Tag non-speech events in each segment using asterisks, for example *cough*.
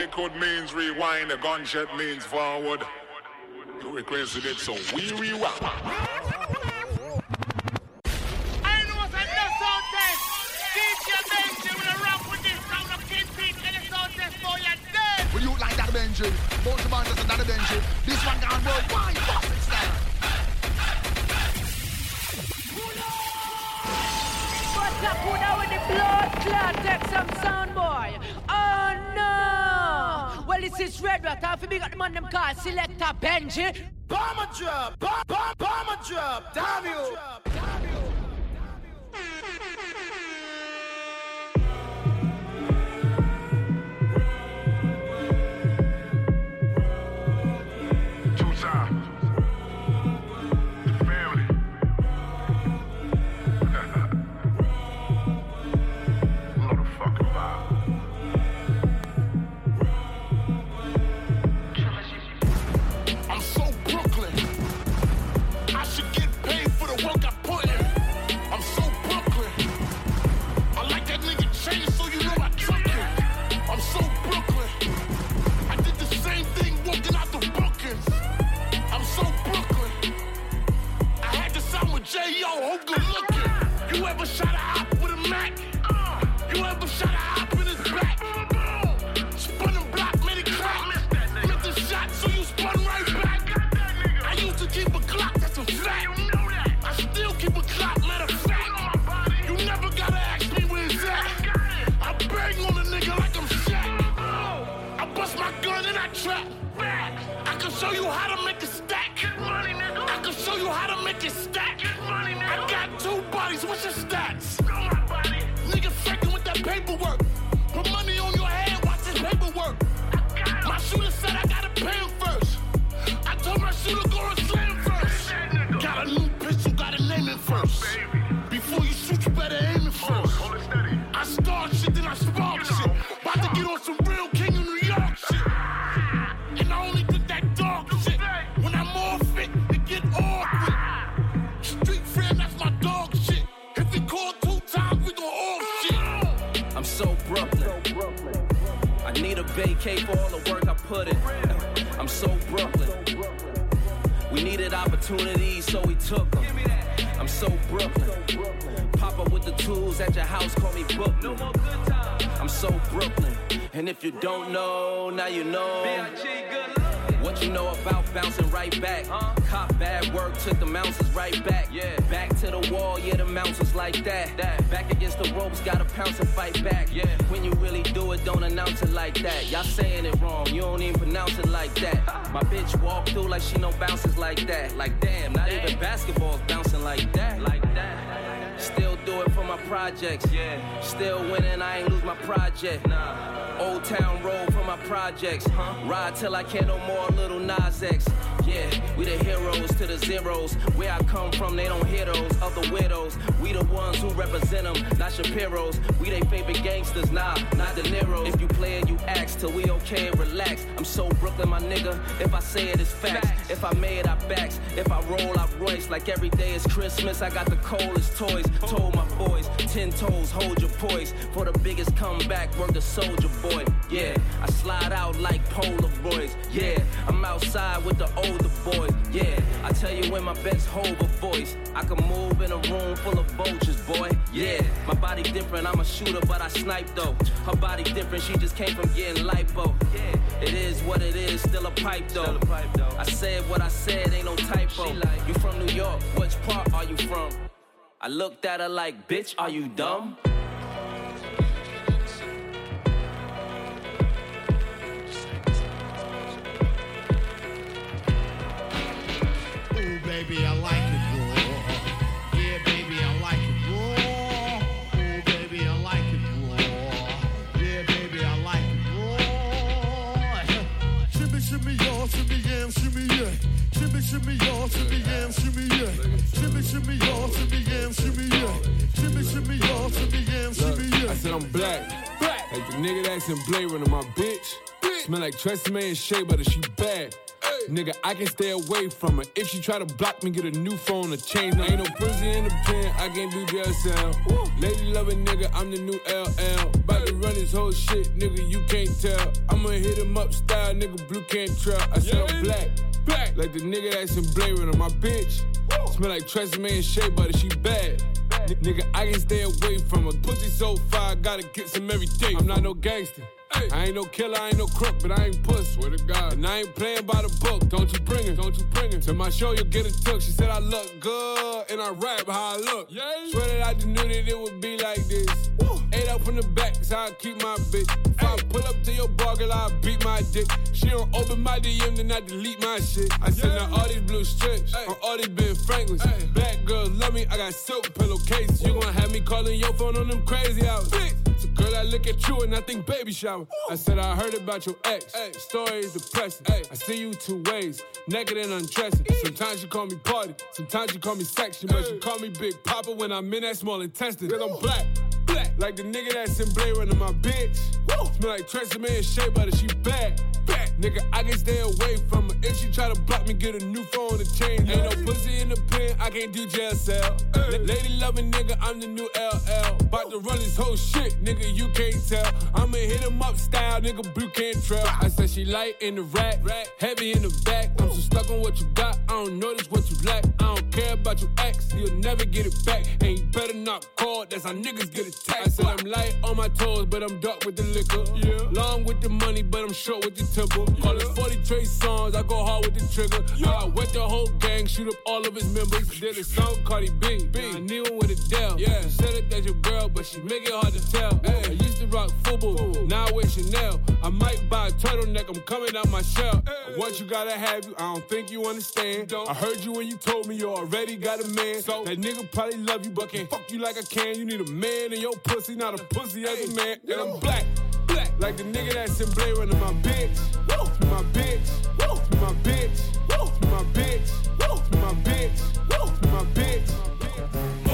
Liquid means rewind, a gunshot means forward. You requested it, so we rewind. Benji. With a rap with this round of King Pete and the sound test for your dead. Will you like that Benji? Both the bands is another Benji. This one gone worldwide. Bust it style. What's up, Buddha with the blood clot? Take some sound, boy. No! Well, this is Red Rat. Half big at the man them call Selector Benji. Bomber drop, bomb, bomb, bomber drop. Damn you. Damn you. What's your stats? Nigga faking with that paperwork. K for all the work I put in. I'm so Brooklyn. We needed opportunities, so we took them. I'm so Brooklyn. Pop up with the tools at your house, call me Book. No more good times. I'm so Brooklyn. And if you don't know, now you know. B.I.G. good luck. You know about bouncing right back. Huh? Cop bad work, took the mountains right back. Yeah. Back to the wall, yeah, the mountains like that. that. Back against the ropes, gotta pounce and fight back. Yeah. When you really do it, don't announce it like that. Y'all saying it wrong, you don't even pronounce it like that. My bitch walk through like she no bounces like that. Like damn, not damn. even basketball's bouncing like that. Like that projects. Yeah. Still winning, I ain't lose my project. Nah. Old Town Road for my projects. Huh? Ride till I can't no more, Lil Nas X. Yeah, we the heroes to the zeros. Where I come from, they don't hear those other widows. We the ones who represent them, not Shapiro's. We they favorite gangsters, nah, not the Nero. If you play it, you ask till we okay and relax. I'm so Brooklyn, my nigga. If I say it, it's facts. If I made, I backs. If I roll, I Royce. Like every day is Christmas, I got the coldest toys. Told my boys, ten toes, hold your poise. For the biggest comeback, work the soldier boy. Yeah, I slide out like Polaroids. Yeah, I'm outside with the older boys. Yeah, I tell you when my best hover voice. I can move in a room full of vultures, boy. Yeah, my body different. I'm a shooter, but I snipe though. Her body different. She just came from getting lipo. Yeah, it is what it is. Still a pipe though. the pipe though I said what I said. Ain't no typo. You from New York? Which part are you from? I looked at her like, bitch, are you dumb? baby, I like it raw. Yeah, baby, I like it raw. Baby, I like it raw. Yeah, baby, I like it raw. Shimmy, y'all, shimmy, shimmy, yeah. Shimmy, shimmy, y'all, shimmy, yam. Shimmy, y'all, shimmy, yam, shimmy, yeah. Shimmy, shimmy, y'all, shimmy, yam, shimmy, yeah. I said I'm black. Black. Like the nigga that's in Blade Runner, my bitch. bitch. Smell like Tresemme and Shea Butter, she bad. Nigga, I can stay away from her. If she try to block me, get a new phone or change. Now, ain't no pussy in the pen, I can't do jail sound. Lady loving nigga, I'm the new LL. About to run this whole shit, nigga, you can't tell. I'ma hit him up style, nigga, blue can't trail. I said I'm black, black, like the nigga that's in Blade Runner. My bitch, smell like Tresemme and Shea Butter, she bad. N- nigga, I can stay away from her. Pussy so fire, gotta get some every day. I'm not no gangster. I ain't no killer, I ain't no crook, but I ain't puss. Swear to God. And I ain't playing by the book. Don't you bring it, don't you bring it. To my show, you'll get a took. She said I look good, and I rap how I look. Yeah. Swear that I just knew that it would be like this. Eight up from the back, how I keep my bitch. If I pull up to your bar, girl, I'll beat my dick. She don't open my DM, then I delete my shit. I send her all these blue strips, on all these Ben Franklins. Black girls love me, I got silk pillowcases. You gon' have me calling your phone on them crazy hours. So girl, I look at you and I think baby shower. I said I heard about your ex. Story is depressing. I see you two ways, naked and undressing. Sometimes you call me party, sometimes you call me section, but you call me Big Papa when I'm in that small intestine. Cause I'm black, black, like the nigga that's in Blade Runner, my bitch. Smell like Tresemme and Shea Butter, she bad. Bad. Nigga, I can stay away from her. If she try to block me, get a new phone to change. Ain't no pussy in the pen, I can't do jail cell. La- Lady loving nigga, I'm the new LL. About to run this whole shit, nigga, you can't tell. I'ma hit him up style, nigga, blue can't trail. I said she light in the rack, heavy in the back. I'm so stuck on what you got, don't notice what you lack. I don't care about your ex, you'll never get it back. And you better not call, that's how niggas get attacked. I said I'm light on my toes, but I'm dark with the liquor. Yeah. Long with the money, but I'm short with the temple. Call it 40 Trey Songz, I go hard with the trigger. Yeah. I wet the whole gang, shoot up all of his members. Did a song, Cardi B. I knew him with a Adele. Yeah. She said it that's your girl, but she make it hard to tell. To rock FUBU, now I wear Chanel. I might buy a turtleneck, I'm coming out my shell. Once you gotta have you, I don't think you understand. I heard you when you told me you already got a man. So that nigga probably love you, but can't fuck you like I can. You need a man in your pussy, not a pussy as a man. And I'm black, black, like the nigga that's in Blade Runner, my bitch. My bitch, my bitch, my bitch, my bitch, my bitch. Move, bitch.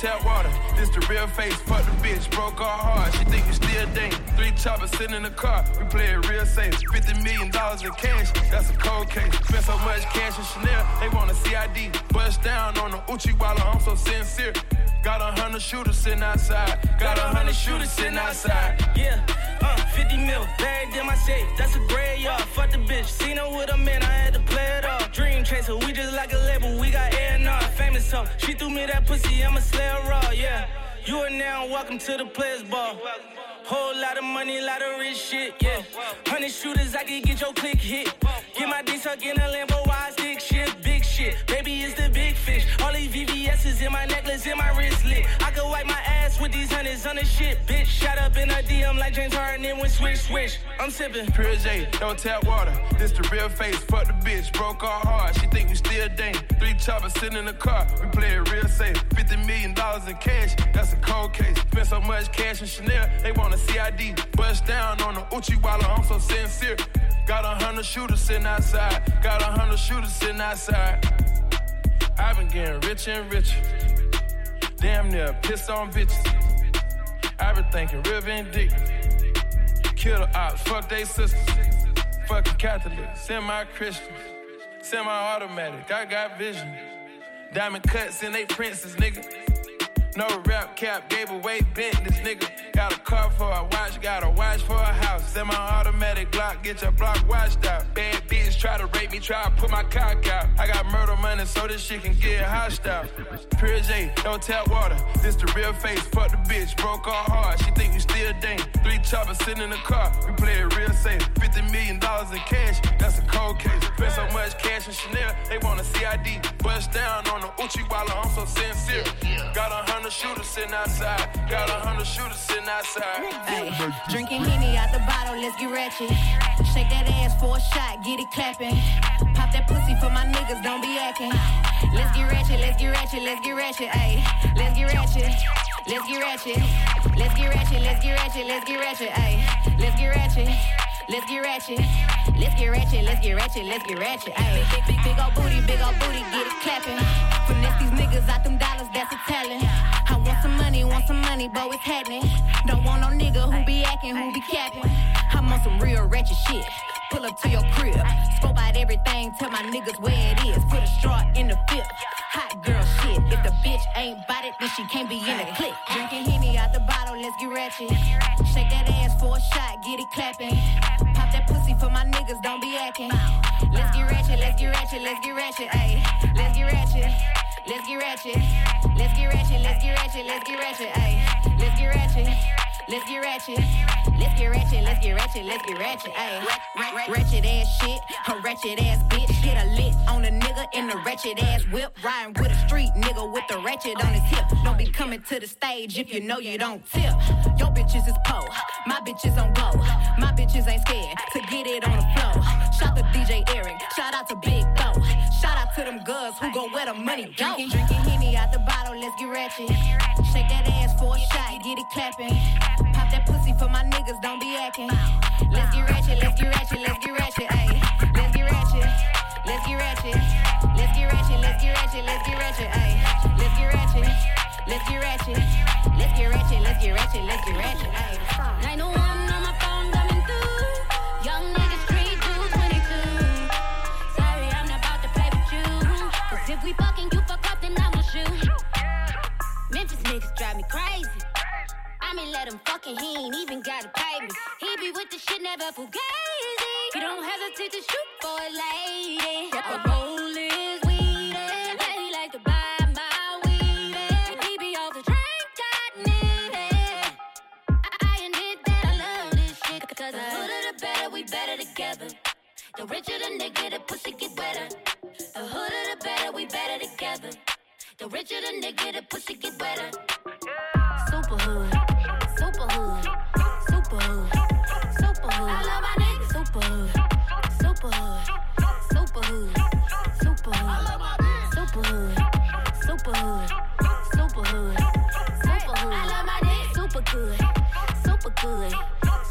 Tap water. This the real face. Fuck the bitch, broke our heart. She think we still dang. Three choppers sitting in the car. We play it real safe. Fifty million dollars in cash. That's a cold case. Spent so much cash in Chanel, they want a CID. Bust down on the Uchi while I'm so sincere. Got a hundred shooters sitting outside. Got a hundred shooters sitting outside. Yeah, 50 mil, bagged in my safe. That's a gray yard. Fuck the bitch. Seen her with a man, I had to play it off. Dream chaser, we just like a label. We got A&R, famous hoe. She threw me that pussy, I'ma slay her raw, yeah. You are now welcome to the players ball. Whole lot of money, lot of rich shit, yeah. Hundred shooters, I can get your click hit. Get my dick stuck in a Lambo, wide stick shit, big shit. Baby, it's the big fish. All these VVS's in my necklace, in my wristlet. I could wipe my ass with these hundreds on the shit, bitch. Shot up in a DM like James Harden, then went swish, swish. I'm sipping. Pure J, don't tap water. This the real face. Fuck the bitch, broke our heart. She think we still dang. Three choppers sitting in the car. We play it real safe. Fifty million dollars in cash. That's a cold case. Spent so much cash in Chanel. They want a CID. Bust down on the Uchiwala. I'm so sincere. Got a hundred shooters sitting outside. Got a hundred shooters sitting outside. I've been getting rich and richer. Damn near piss on bitches. I've been thinking real vindictive. Kill the ops, fuck they sisters. Fucking Catholic, semi Christian, semi automatic. I got vision. Diamond cuts in they princes, nigga. No rap cap, gave away bent. This nigga. Got a car for a watch, got a watch for a house. Semi automatic Glock, get your block washed out. Bad bitch try to rape me, try to put my cock out. I got murder money so this shit can get hostile. Pure J, don't tap water. This the real face, fuck the bitch, broke our heart. She think we still dang. Three choppers sitting in the car, we play it real safe. Fifty million dollars in cash, that's a cold case. Spent so much cash in Chanel, they want a CID. Bust down on the Uchiwala, I'm so sincere. Got a hundred shooters sitting outside. Got a hundred shooters sitting outside. Ay, drinking Henny out the bottle, let's get ratchet. Shake that ass for a shot, get it clapping. Pop that pussy for my niggas, don't be acting. Let's get ratchet, let's get ratchet, let's get ratchet, ayy. Let's get ratchet. Let's get ratchet. Let's get ratchet, let's get ratchet, let's get ratchet, ayy. Let's get ratchet. Let's get ratchet. Let's get ratchet, let's get ratchet, let's get ratchet. Ayy, big, big, big old booty, big old booty, get it clapping. Finesse these niggas out them dollars, that's a talent. Want some money, but it's happening. Don't want no nigga who be acting, who be capping. I'm on some real ratchet shit. Pull up to your crib, scope out everything, tell my niggas where it is. Put a straw in the fifth. Hot girl shit. If the bitch ain't bout it, then she can't be in the clique. Drinking Henny out the bottle, let's get ratchet. Shake that ass for a shot, get it clapping. Pop that pussy for my niggas, don't be acting. Let's get ratchet, let's get ratchet, let's get ratchet, ayy. Let's get ratchet. Let's get ratchet. Let's get ratchet, let's get ratchet, let's get ratchet. Let's get ratchet. Let's get ratchet. Let's get ratchet, let's get ratchet, let's get ratchet, ayy. Ratchet ass shit, a ratchet ass bitch. Get a lit on a nigga in the ratchet ass whip. Riding with a street nigga with the ratchet on his hip. Don't be coming to the stage if you know you don't tip. Your bitches is po, my bitches on go. My bitches ain't scared to get it on the floor. Shout to DJ Eric, shout out to Big Bo. Shout out to them girls who go where the money go. Drinking, drinking Henny out the bottle, let's get ratchet. Shake that ass for a shot, get it clapping. Pop that pussy for my niggas, don't be acting. Let's get ratchet, let's get ratchet, let's get ratchet, ayy. Let's get ratchet. Let's get ratchet. Let's get ratchet, let's get ratchet, let's get ratchet, ayy. Let's get ratchet. Let's get ratchet. Let's get ratchet, let's get ratchet, let's get ratchet, ayy. 901 on my phone coming through. Young niggas, street dudes, 22. Sorry, I'm not about to play with you. Cause if we fucking, you fuck up, then I will shoot. Memphis niggas drive me crazy. Let him fucking, he ain't even gotta pay me. He be with the shit, never fugazi. He don't hesitate to shoot for a lady. A roll he to buy my weed. and He be off the drink, I need it. I admit that I love this shit. Cause the hooder the better, we better together. The richer the nigga, the pussy get wetter. The hooder the better, we better together. The richer the nigga, the pussy get wetter. Super good,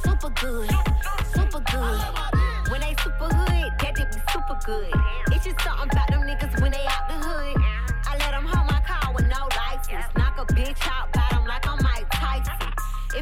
super good, super good. When they super hood, that dick be super good. It's just something about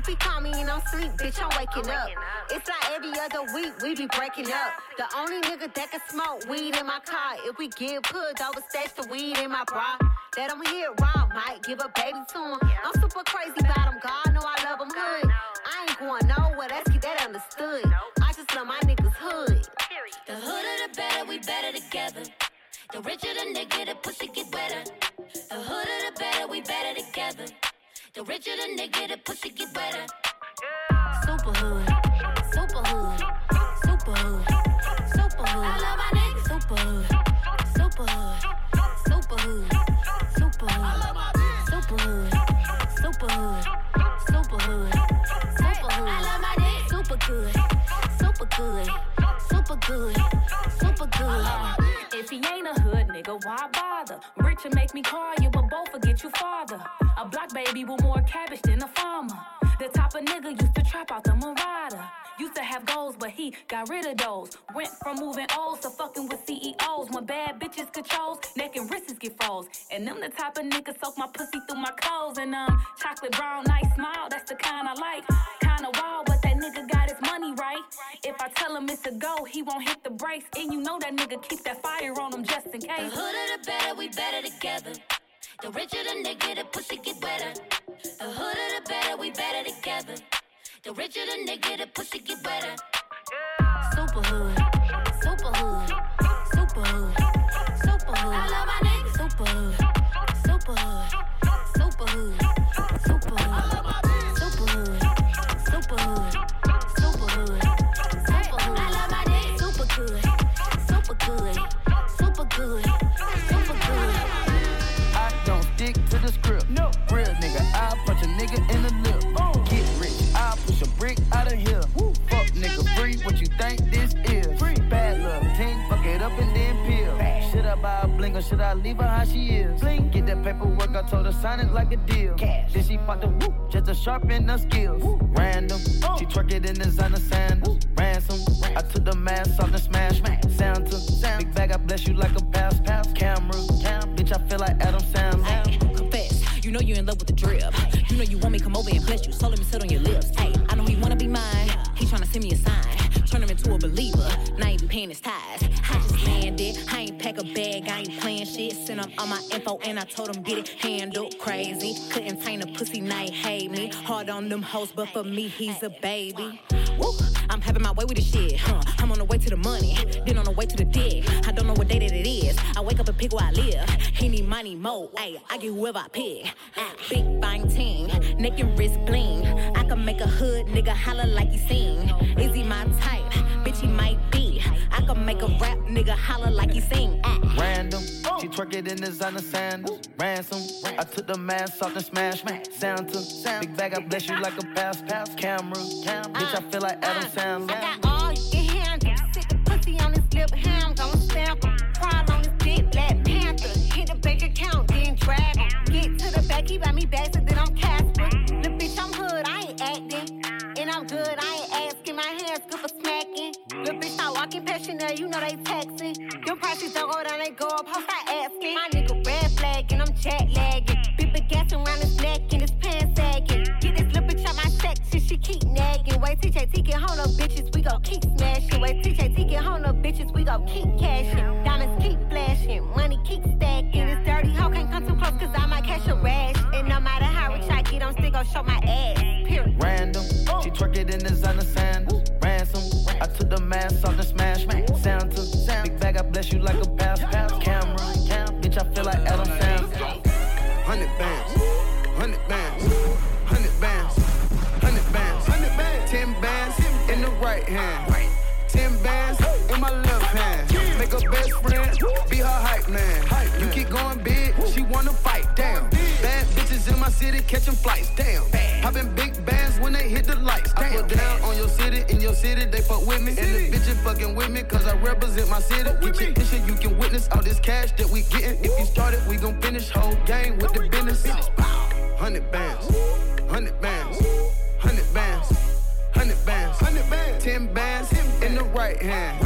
If he call me and I'm sleep, bitch, I'm waking up. It's like every other week, we be breaking up. The only nigga that can smoke weed in my car. If we get put, overstash the weed in my bra. That him hear around, might give a baby to him. I'm super crazy about him, God know I love him hood. I ain't going nowhere, let's get that understood. I just love my niggas hood. The hooder the better, we better together. The richer the nigga, the pussy get wetter. The hooder the better, we better together. The richer the nigga, the pussy get wetter. Super hood, super hood, super hood, super hood. I love my niggas. Super hood, super hood, super hood, super hood, super hood, super hood, super hood, super hood. I love my niggas. Super good, super good, super good, super good. If he ain't a hood nigga, why bother? Richer make me call you, but both forget you father. A black baby with more cabbage than a farmer. The type of nigga used to trap out the Marauder. Used to have goals, but he got rid of those. Went from moving O's to fucking with CEOs. When bad bitches controls, neck and wrists get froze. And them the type of niggas soak my pussy through my clothes. And um, chocolate brown, nice smile, that's the kind I like. Kinda wild, but nigga got his money right. If I tell him it's a go, he won't hit the brakes. And you know that nigga keep that fire on him just in The case. hooder the better, we better together. The richer the nigga, the pussy get wetter. The hooder the better, we better together. The richer the nigga, the pussy get wetter. Or should I leave her how she is? Bling. Get that paperwork, I told her sign it like a deal. Cash. Then she popped the whoop, just to sharpen her skills. Random, she oh. twerk it in designer sandals. Ransom, I took the mask off and smash. Santa, big bag, I bless you like a pass. pass. Camera, bitch, I feel like Adam Sandler. confess. You know you're in love with the drip. You know you want me come over and bless you. So let me sit on your lips. Hey, I know he wanna be mine. He tryna send me a sign. Turn him into a believer. Now he be paying his tithes. Sent him all my info and I told him get it handled. Crazy. Couldn't tame a pussy. night hate me. Hard on them hoes, but for me he's a baby. Woo, I'm having my way with this shit. Huh? I'm on the way to the money. Then on the way to the dick. I don't know what day that it is. I wake up and pick where I live. He need money more. Ayy, I get whoever I pick. Ah, big fine team, neck and wrist bling. I can make a hood nigga holler like he sing. Is he my type? Bitch, he might be. I can make a rap nigga holler like he sing. Ah. Random, she twerk it in designer sandals. Ransom, I took the mask off and smash. Santa, big bag, I bless you like a pass. pass. Camera, bitch, I feel like Adam Sandler. I got all you can handle. Sit the pussy on his lip, ham gon' stamp him. Crawl on his dick, Black Panther. Hit the bank account, then drag him. Get to the back, he buy me bags, and then I'm Casper. The bitch, I'm hood, I ain't acting. And I'm good, I ain't asking. My hands good for smacking. The bitch start walking past Chanel, you know they taxing. Them prices don't go down, they go up, hoes start asking. My nigga red flag, and I'm jet lagging. Big gas around his neck, and his pants sagging. Get this little bitch out my section, she keep nagging. Wait, TJT get home, up bitches, we gon' keep smashing. Wait, TJT get home, up bitches, we gon' keep cashing. Diamonds keep flashing, money keep stacking. This dirty hoe can't come too close, cause I might catch a rash. And no matter how rich I get, I'm still gon' show my ass. Twerk it in designer sandals. Ransom, I took the mask off and smash. Santa, big bag, I bless you like a pass. pass. Camera, bitch, I feel like Adam Sandler. Hundred bands, hundred bands, hundred bands, hundred bands, hundred bands, ten bands in the right hand, ten bands in my left hand. Make her best friend, be her hype man. You keep going big, she wanna fight. Damn, bad bitches in my city catching flights. Damn, popping big put down on your city, in your city they fuck with me, and the bitches fucking with me 'cause I represent my city. Get your picture, you can witness all this cash that we getting. If you started, we gon' finish whole game with the business. Hundred bands, hundred bands, hundred bands, hundred bands, hundred bands, ten bands in the right hand,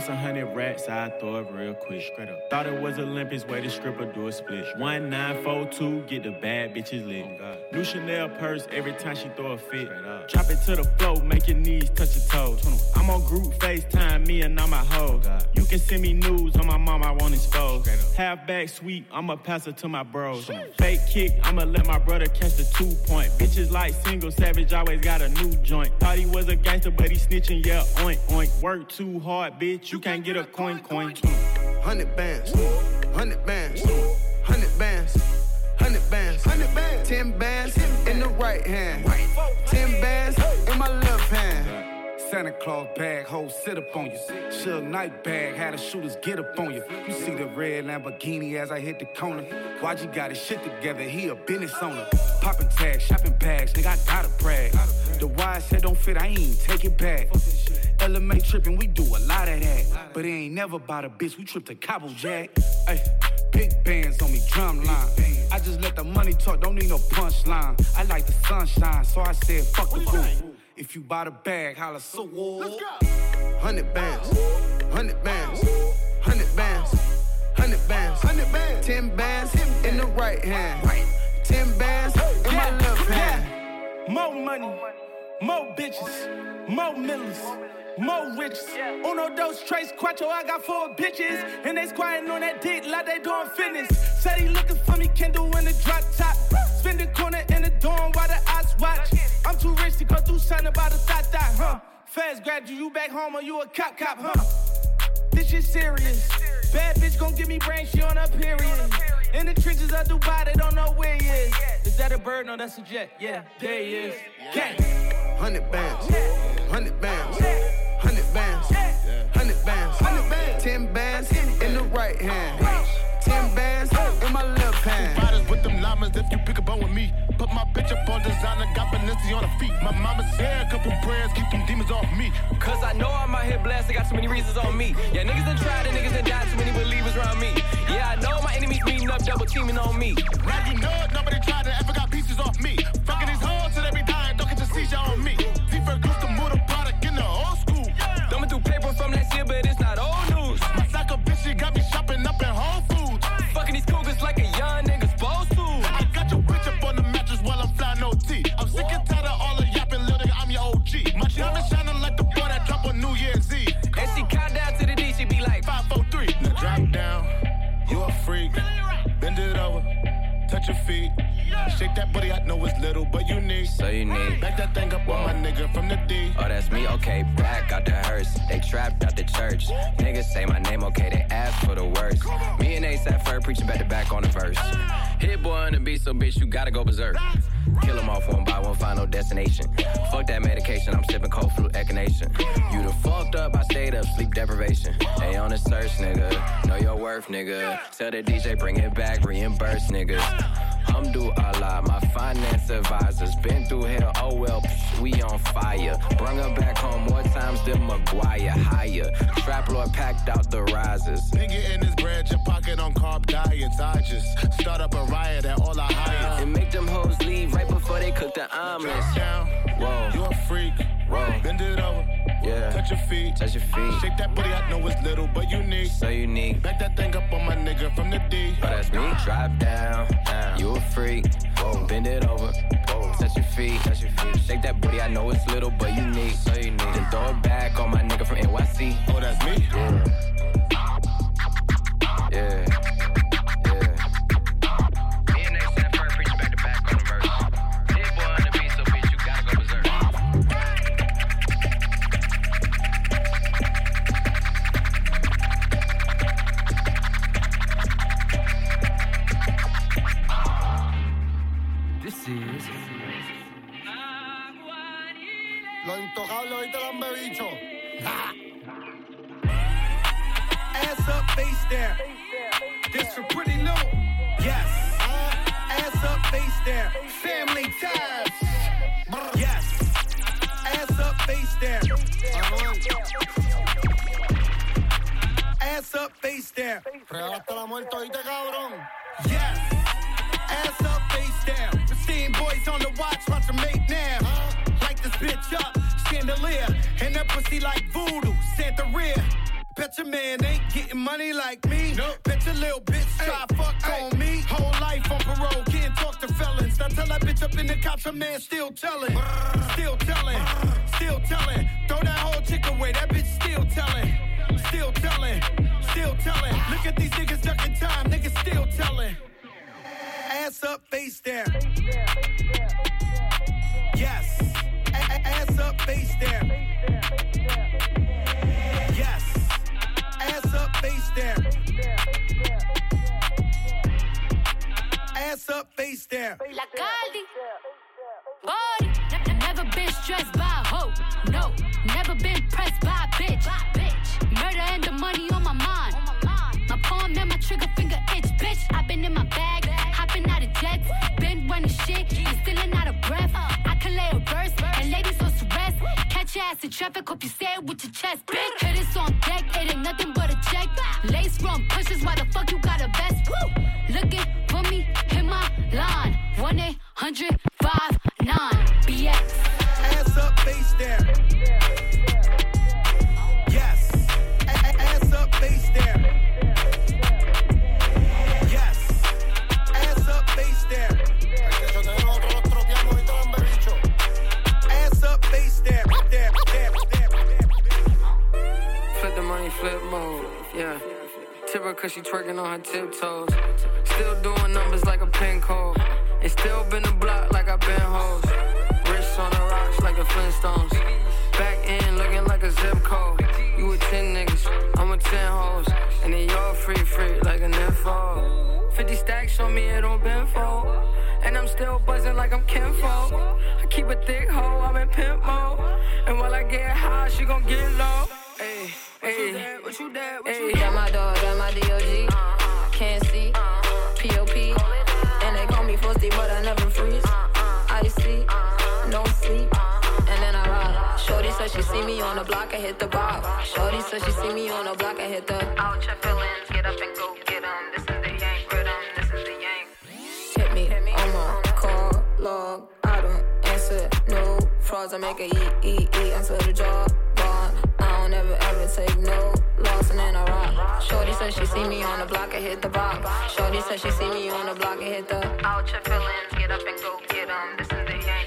ten bands in my left hand. Bust a hundred rats? I throw it real quick. Straight up. Thought it was Olympus, way to strip stripper do a split. One nine four two, get the bad bitches lit. New Chanel purse every time she throw a fit. Drop it to the floor, make your knees touch your toes. I'm on group FaceTime, me and all my hoes. You can send me news on my mom, I won't expose. Half back sweep, I'ma pass it to my bros. Fake kick, I'ma let my brother catch the two point. Bitches like single savage, always got a new joint. Thought he was a gangster, but he snitching, yeah, oink oink. Work too hard, bitch, you can't get a coin coin. Hundred bands, hundred bands, hundred bands, hundred bands, hundred bands, ten bands in the right hand, ten bands in my left hand. Santa Claus bag, hoe sit up on you. Suge Knight bag, had the shooters get up on you. You see the red Lamborghini as I hit the corner. YG got his shit together, he a business owner. Popping tags, shopping bags, nigga, I gotta brag. The wise said don't fit, I ain't take it back. LMA tripping, we do a lot of that. But it ain't never about a bitch, we trip to Cabo Jack. Ay, big bands on me, drum line. I just let the money talk, don't need no punchline. I like the sunshine, so I said fuck the fool. If you buy the bag, holla so Let's go. Hundred bands, hundred bands, hundred bands, hundred bands, hundred bands, ten bands in the right hand, ten bands in my left hand. More money, more bitches, more millions. More riches. Uno, dos, tres, cuatro, I got four bitches. And they squatting on that dick like they doing fitness. Said he looking for me, Kendall in the drop top. Spend the corner in the dorm while the eyes watch. I'm too rich to go through something about a thought that, huh? Fast grad, you back home or you a cop cop, huh? This shit serious. Bad bitch gon' give me brain, she on her period. In the trenches of Dubai, they don't know where he is. Is that a bird? No, that's a jet. Yeah, there he is. Gang. Hundred bands, hundred bands, hundred bands, hundred bands, hundred bands, ten bands in the right hand, ten bands in my left hand. Riders with them llamas if you pick a bone with me. Put my bitch up on designer, got Balenci on her feet. My mama said a couple prayers, keep them demons off me. Cause I know I'm out here blessed, I got too many reasons on me. Yeah, niggas done tried and niggas done died, too many believers around me. Yeah, I know my enemies meeting up, double teaming on me. Now you know it, nobody tried to ever got pieces off me. Fucking these hoes till every time, don't get your seizure on me. Touch your feet. Shake that booty, I know it's little, but unique. So unique. Back that thing up on my nigga from the D. Oh, that's me, okay. Back out the hearse. They trapped out the church. Niggas say my name, okay. They ask for the worst. Me and Ace at first preaching back to back on the verse. Hit-Boy on the beat, so bitch, you gotta go berserk. Kill 'em off one by one, final destination. Fuck that medication, I'm sipping cold flu echinacea. You the fucked up, I stayed up, sleep deprivation. They on the search, nigga. Know your worth, nigga. Tell the DJ, bring it back, reimburse, niggas. Hamdu Allah, my finance advisors. Been through hell, oh well, psh, we on fire. Brung her back home more times than Maguire. Higher. Trap Lord packed out the risers. Nigga in his bread, your pocket on carb diets. I just start up a riot at all I hire. And make them hoes leave right before they cook the omelets. Drop down, Whoa. you a freak. Whoa. Bend it over, Yeah. touch your feet. Touch your feet. Shake that booty, I know it's little, but unique. So unique. Back that thing up on my nigga from the D. But that's me. Drop down. down. You a freak. Bend it over. Touch your feet. Touch your feet. Shake that booty. I know it's little, but unique. So unique. Then throw it back on my nigga from NYC. Oh, that's me. Yeah. Yeah. Face down. This for pretty Lou. Yes. Uh, ass up, face down. Family ties. Yes. Ass up, face down. Ass up, face down. Regalaste la muerte ahorita, cabrón. Yes. Ass up, face down. Pristine boys on the watch, watch them make now. Light this bitch up, chandelier. And that pussy like voodoo, Santa rear. Bet your man ain't getting money like me. Nope. Bet your little bitch try fuck on me. Whole life on parole, can't talk to felons. Now tell that bitch up in the cops, her man still telling. Still telling, still telling. Throw that whole chick away, that bitch still telling. Still telling, still telling. Look at these niggas ducking time, niggas still telling. Ass up, face down. Yes. A- a- ass up, face down. Face down. Ass up, face down. La Caldi. Body. Never been stressed by a hoe. No. Never been pressed by a bitch. Murder and the money on my mind. My palm and my trigger finger itch, bitch. i been in my bag, hopping out of jets. Been running shit, and stealing out of breath. Ass in traffic, hope you say it with your chest. Hit this on deck, it ain't nothing but a check. Lace from pushes, why the fuck you got a vest? Woo! Looking for me, hit my line. 1 800 59 cause she twerking on her tiptoes. Still doing numbers like a pin code. And still been the block like I've been hoes. Wrists on the rocks like the Flintstones. Back end looking like a zip code. You a 10 niggas, I'm a 10 hoes. And then y'all free free like a nympho. 50 stacks on me, it on Benfo. And I'm still buzzing like I'm Kinfo. I keep a thick hoe, I'm in pimp mode. And while I get high, she gon' get low. Hey, hey, what you dad? What you Got my dog, got my DOG. Can't see. POP. And they call me Frosty, but I never freeze. I see. No sleep. And then I ride. Shorty said she see me on the block, I hit the bob. Shorty said she see me on the block, I hit the. Out your feelings, get up and go get 'em. This is the yank rhythm, this is the yank. Hit me on my call log. I don't answer no frauds. I make a E E E answer the job. I don't ever ever take no loss and then I rock. Shorty said she see me on the block, I hit the box. Shorty said she see me on the block, I hit the. Out your feelings, get up and go get 'em. This is the yank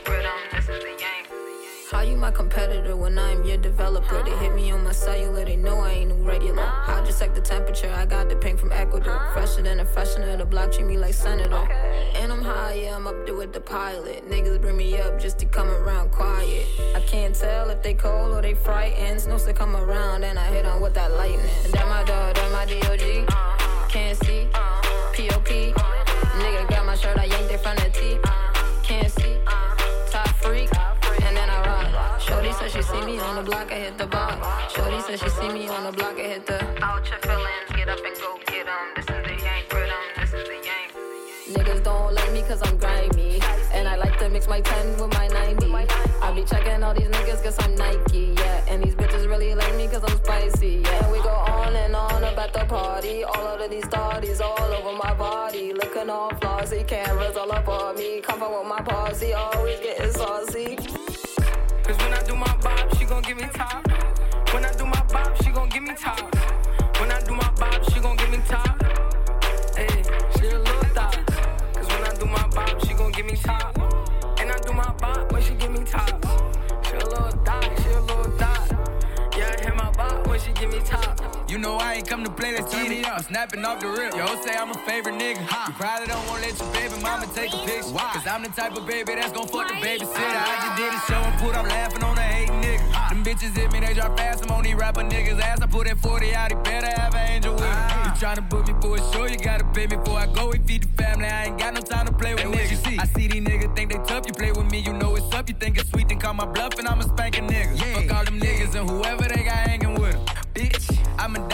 How you my competitor when I'm your developer? They hit me on my cellular, they know I ain't regular. How just check the temperature? I got the pink from Ecuador. Fresher than a freshener, the block treat me like senator. And I'm high, yeah, I'm up there with the pilot. Niggas bring me up just to come around quiet. I can't tell if they cold or they frightened. Snoops to come around and I hit on with that lightning. That my dog, that my DOG. Can't see. POP. Nigga got my shirt, I yanked it from the T. Can't see. Me on the block, I hit the box. Shorty said she see me on the block, I hit the. Out your feelings, get up and go get 'em. This is the yank rhythm, this is the yank. Niggas don't like me cause I'm grimy. And I like to mix my 10 with my 90. I be checking all these niggas cause I'm Nike, yeah. And these bitches really like me cause I'm spicy, yeah. And we go on and on about the party. All of these thotties all over my body. Looking all flossy, cameras all up on me. Comfort with my posse, always getting saucy. Cause when I do my bop, she gon' give me top. When I do my bop, she gon' give me top. When I do my bop, she gon' give me top. Hey, she a little thot. Cause when I do my bop, she gon' give me top. And I do my bop when she give me top. My bop when she give me top. You know I ain't come to play, let's turn me up. I'm snapping off the rip. Yo, say I'm a favorite nigga. You probably don't wanna let your baby mama take a picture. Why? Cause I'm the type of baby that's gon' fuck the babysitter. I just did a show and put up laughing on a hating nigga. Them bitches hit me, they drop fast. I'm on these rapper niggas' ass. I put that 40 out, he better have an angel with him. Ah. You tryna book me for a show, you gotta pay me before I go. We feed the family, I ain't got no time to play with niggas. You see? I see these niggas think they tough, you play with me, you know it's up. You think it's sweet, then call my bluff, and I'm a spanking nigga. Fuck all them niggas and whoever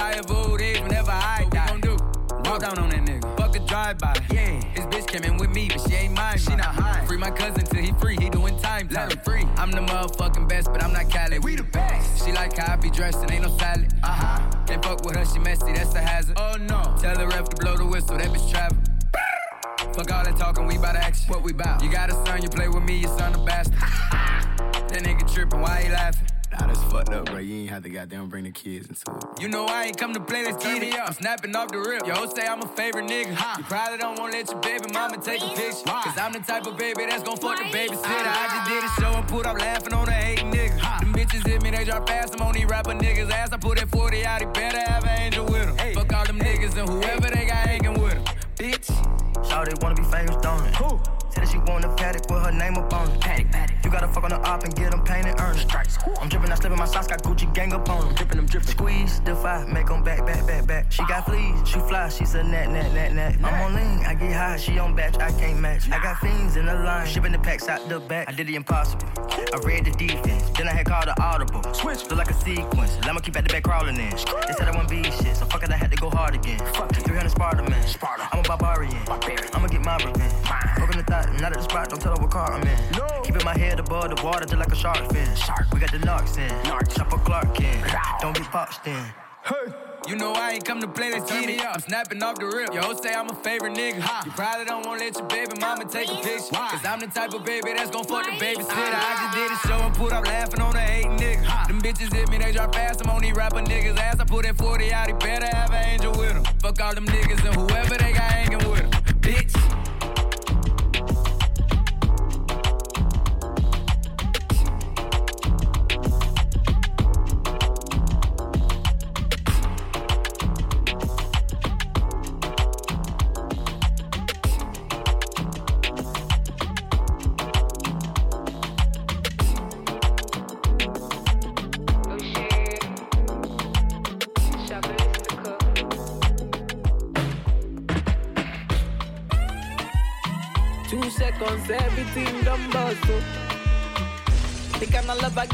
I'ma die of old age whenever I die. What we gon' do? Walk down on that nigga. Fuck a drive-by. Yeah, his bitch came in with me, but she ain't mine. She not high. Free my cousin till he free. He doing time. Let him free. I'm the motherfucking best, but I'm not Cali. We the best. She like how I be dressed and ain't no salad. Uh huh. Can't fuck with her, she messy. That's a hazard. Oh no. Tell the ref to blow the whistle. That bitch travel. Fuck all that talking, we bout action. What we bout? You got a son, you play with me, your son a bastard. *laughs* that nigga tripping, why he laughing? Nah, that's fucked up, bro. You ain't have to goddamn bring the kids into it. You know I ain't come to play, let's get it. I'm snapping off the rip. Yo, say I'm a favorite nigga. You probably don't wanna let your baby mama take a picture. Cause I'm the type of baby that's gon' fuck the babysitter. I ah. just did a show and put up laughing on a hating nigga. Them bitches hit me, they drop fast. I'm on these rapper niggas' ass. I put that 40 out, he better have an angel with him. Fuck all them niggas and whoever they got hanging with them. Bitch. Shawty wanna be famous, don't it? Who? Said she want a paddock with her name up on it. Paddock, paddock. You gotta fuck on the op and get them painted, earn. Stripes. I'm dripping, I slipping my socks, got Gucci gang up on them. Dripping them, dripping. Squeeze, defy, make them back, back, back, back. She got fleas, she fly, she's a net, net, net, net. I'm on lean, I get high, she on batch, I can't match. I got fiends in the line, shipping the packs out the back. I did the impossible. I read the defense, then I had called the audible. Switch, feel like a sequence. I'ma keep at the back crawling in. They said I won't be shit, so fuck it, I had to go hard again. Fuck it, 300 Sparta, man. Sparta. I'm a barbarian. I'ma get my revenge. Open the thought, not at the spot, don't tell her what car I'm in. No. Keeping my head above the water just like a shark fin. Shark. We got the knocks in. Narc. Chopper Clark in. Don't get popped in. Hey. You know I ain't come to play, let's get it. I'm snapping off the rip. Yo, say I'm a favorite nigga. Ha. You probably don't wanna let your baby mama take a picture. Why? Cause I'm the type of baby that's gon' fuck the babysitter. I just did a show and put up laughing on a hating nigga. Them bitches hit me, they drop fast. I'm on these rapper niggas' ass. I put that 40 out, he better have an angel with him. Fuck all them niggas and whoever they got hanging with him. Bitch.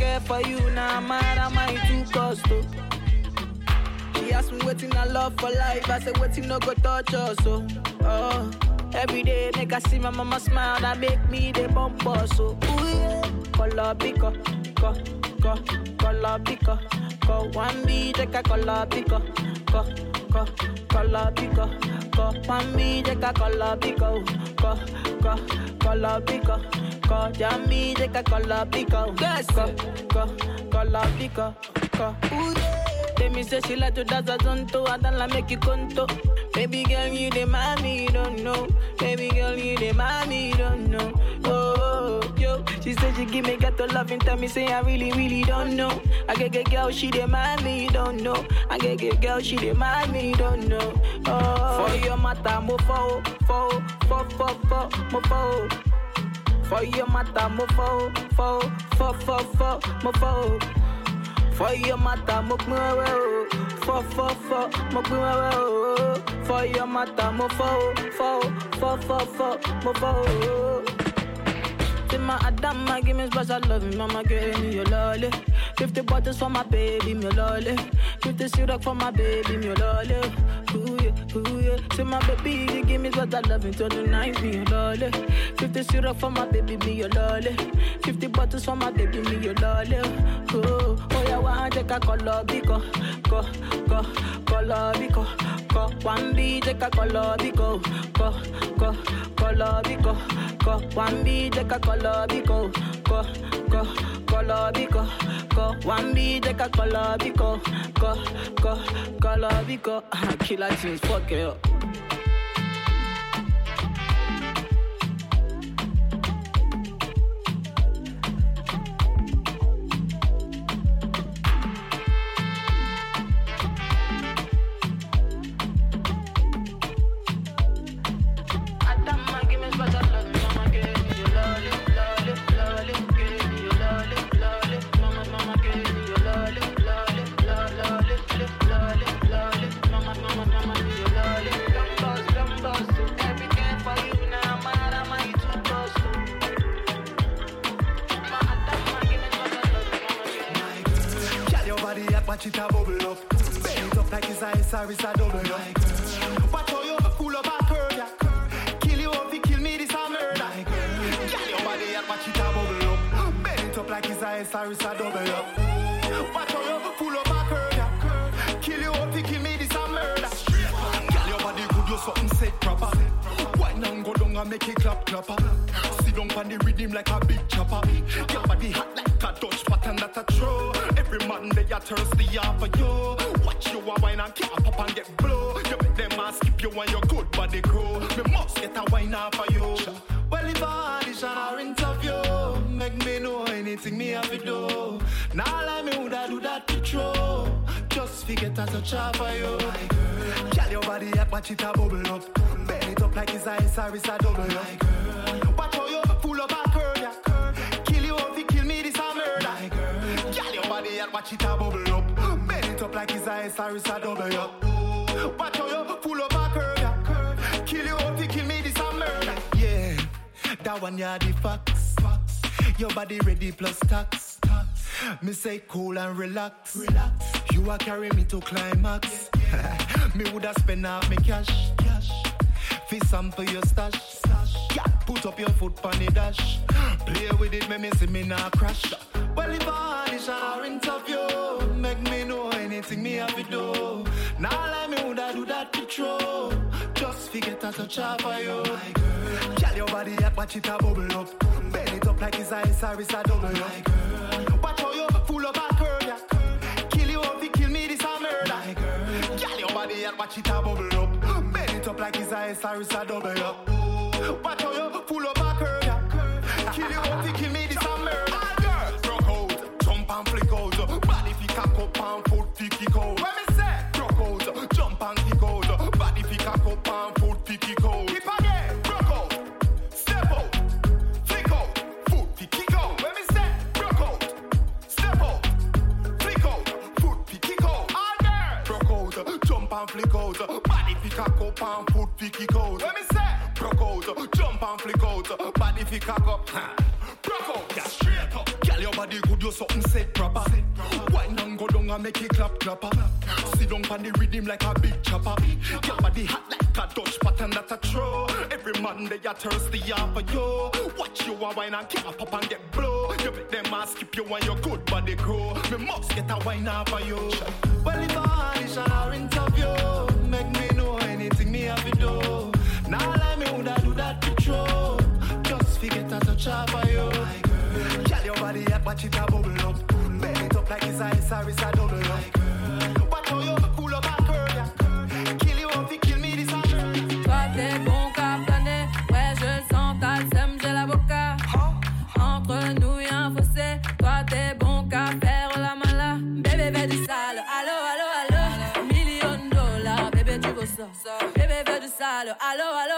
I get for you now, mad am I too cost? She asked me waiting I love for life. I said waiting no go touch us. Oh, oh. Every day, nigga see my mama smile that make me the bump us. So, ooh yeah. Color pico, co, co, color pico, co. One B take a color pico, co, co, color pico, co. One B take a color pico, co, co, color pico, co. Jammy take a color pico, yes, co, co, color pico, co. Ooh yeah. Let me say she like to dance a zonto, I don't like make you conto. Baby girl, you the mommy, you don't know. Baby girl, you the mommy, you don't know. Oh, yo, she said she give me got to love and tell me say I really, really don't know. I get get girl, she the mommy, you don't know. I get get girl, she the mommy, you don't know. Oh, for your mata, mo fo, fo, fo, fo, fo, mo fo. For your mata, mo fo, fo, fo, fo, fo, mo fo. For your mata, mo pin wewe o. Fo fo fo, mo pin wewe o. For your mata, mo fo fo fo fo fo, mo fo my Adama, give me special love, mama give me your lolly. Fifty bottles for my baby, me lolly. Fifty syrup for my baby, me lolly. Ooh yeah, ooh yeah. Say my baby, you give me special love until the night, me your lolly. Fifty syrup for my baby, me your lolly. Fifty bottles for my baby, me your lolly. Oh, oh yeah, one take a color biko, go, go, color biko, go. One B take a color biko, go, go, color biko, go. One B take a color biko, go, go, color biko, go. One B take a color biko, go, go, color. *laughs* Killer things, fuck it up. Watch it a bubble up. Bend up like it's a SR, it's a double up. Watch how you pull up a curve, yeah. Kill you up, you kill me, this a murder. Girl, your body hot, watch it a bubble up. Bend up like it's a SR, it's a double up. Watch how you pull up a curve, yeah. Kill you up, you kill me, this a murder. Girl, your body good, you something set proper. And go down and make it clap clapper. Sit down on the rhythm like a big chopper. Your body hot like a Dutch pattern that a throw. Every man they are thirsty of you. Watch you a wine and cap up and get blow. You make them ask skip you when your good body grow. Me must get a wine of you. Well, if I audition or interview, make me know anything me have to do. Now let me woulda do that to throw. Just forget a of you. Girl, your body hot, watch it a bubble up. Bend it up like it's ice or it's a double up. Watch how you pull up a curve, yeah. Kill you if you kill me, this a murder. My Girl, your body hot, watch it a bubble up. Bend it up like it's ice or it's a double up. Watch how you pull up a curve, yeah. Kill you if you kill me, this a murder. Yeah, that one yeah the facts. Your body ready plus tax. Me say cool and relax. Relax. You a carry me to climax. *laughs* me woulda spend half me cash. Cash. Fi sample your stash. Yeah, put up your foot on the dash. Play with it, make me see me not crash. Well, if I audition or interview, make me know anything me have to do. Now let me woulda do that to throw. Just forget a touch off of you. Girl, your body hot, watch it a bubble up. Bend it up like it's ice or it's a double up. Watch how you Watch it a bubble up. Bend it up like it's ice or it's a double up. Watch how you full up and flick out. Body fi cock up and foot fi kick out. What me say? Broke out, jump and flick out. Body fi cock up. Ha. Broke out, yeah, straight up. Girl, your body good, you something set proper. Wine and go down and make it clap clapper. Sit down on the rhythm like a big chopper. Your body hot like a Dutch pattern that a throw. Every man they are thirsty of you. Watch you a wine and cap up and get blow. You make them ask skip you when your good body grow. Me must get a wine of you. Well, if I audition or interview, make me know anything me have to do. Now let me woulda do that to throw. Just forget a touch of you. Girl, your body hot, watch it a bubble up. Bend it up like it's ice or it's a double up. balo, balo.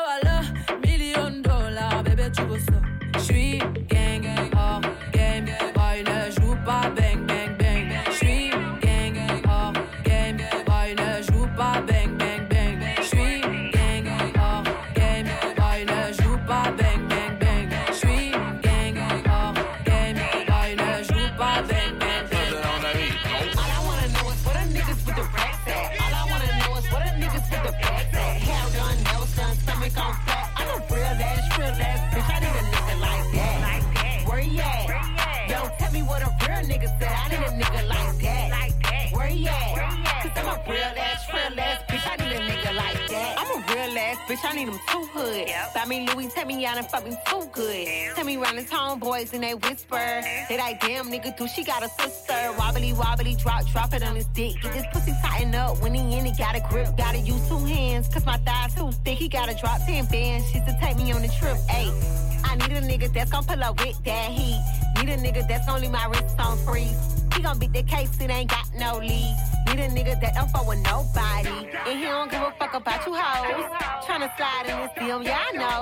I'm a real ass, real ass bitch. I need a nigga like that. I'm a real ass bitch. I need him too hood. Buy me Louis, tell me y'all done fuck me too good. Tell me round the town boys and they whisper. They like, damn nigga, do she got a sister? Wobbly, wobbly, drop, drop it on his dick. Get this pussy tighten up when he in it. Got a grip, gotta use two hands. Cause my thighs too thick. He gotta drop 10 bands. She to take me on the trip. Ayy. I need a nigga that's gon' pull up with that heat. Need a nigga that's leave my wrist on freeze. He gon' beat the case, it ain't got no lead. Need a nigga that don't fuck with nobody. And he don't give a fuck about you hoes. Tryna slide in this film, yeah, I know.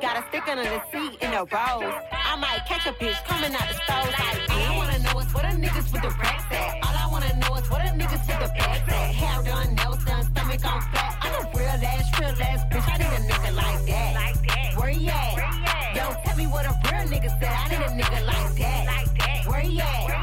Got a stick under the seat in the rose. I might catch a bitch coming out the stove like All I wanna know is what a niggas with the racks at. All I wanna know is what a niggas with the bags at. Hair done, nails done, stomach on flat. I'm a real ass, real ass bitch. I need a nigga like that. Like that. Where he at? Yo, tell me what a real nigga said. I need a nigga like that. Where he at?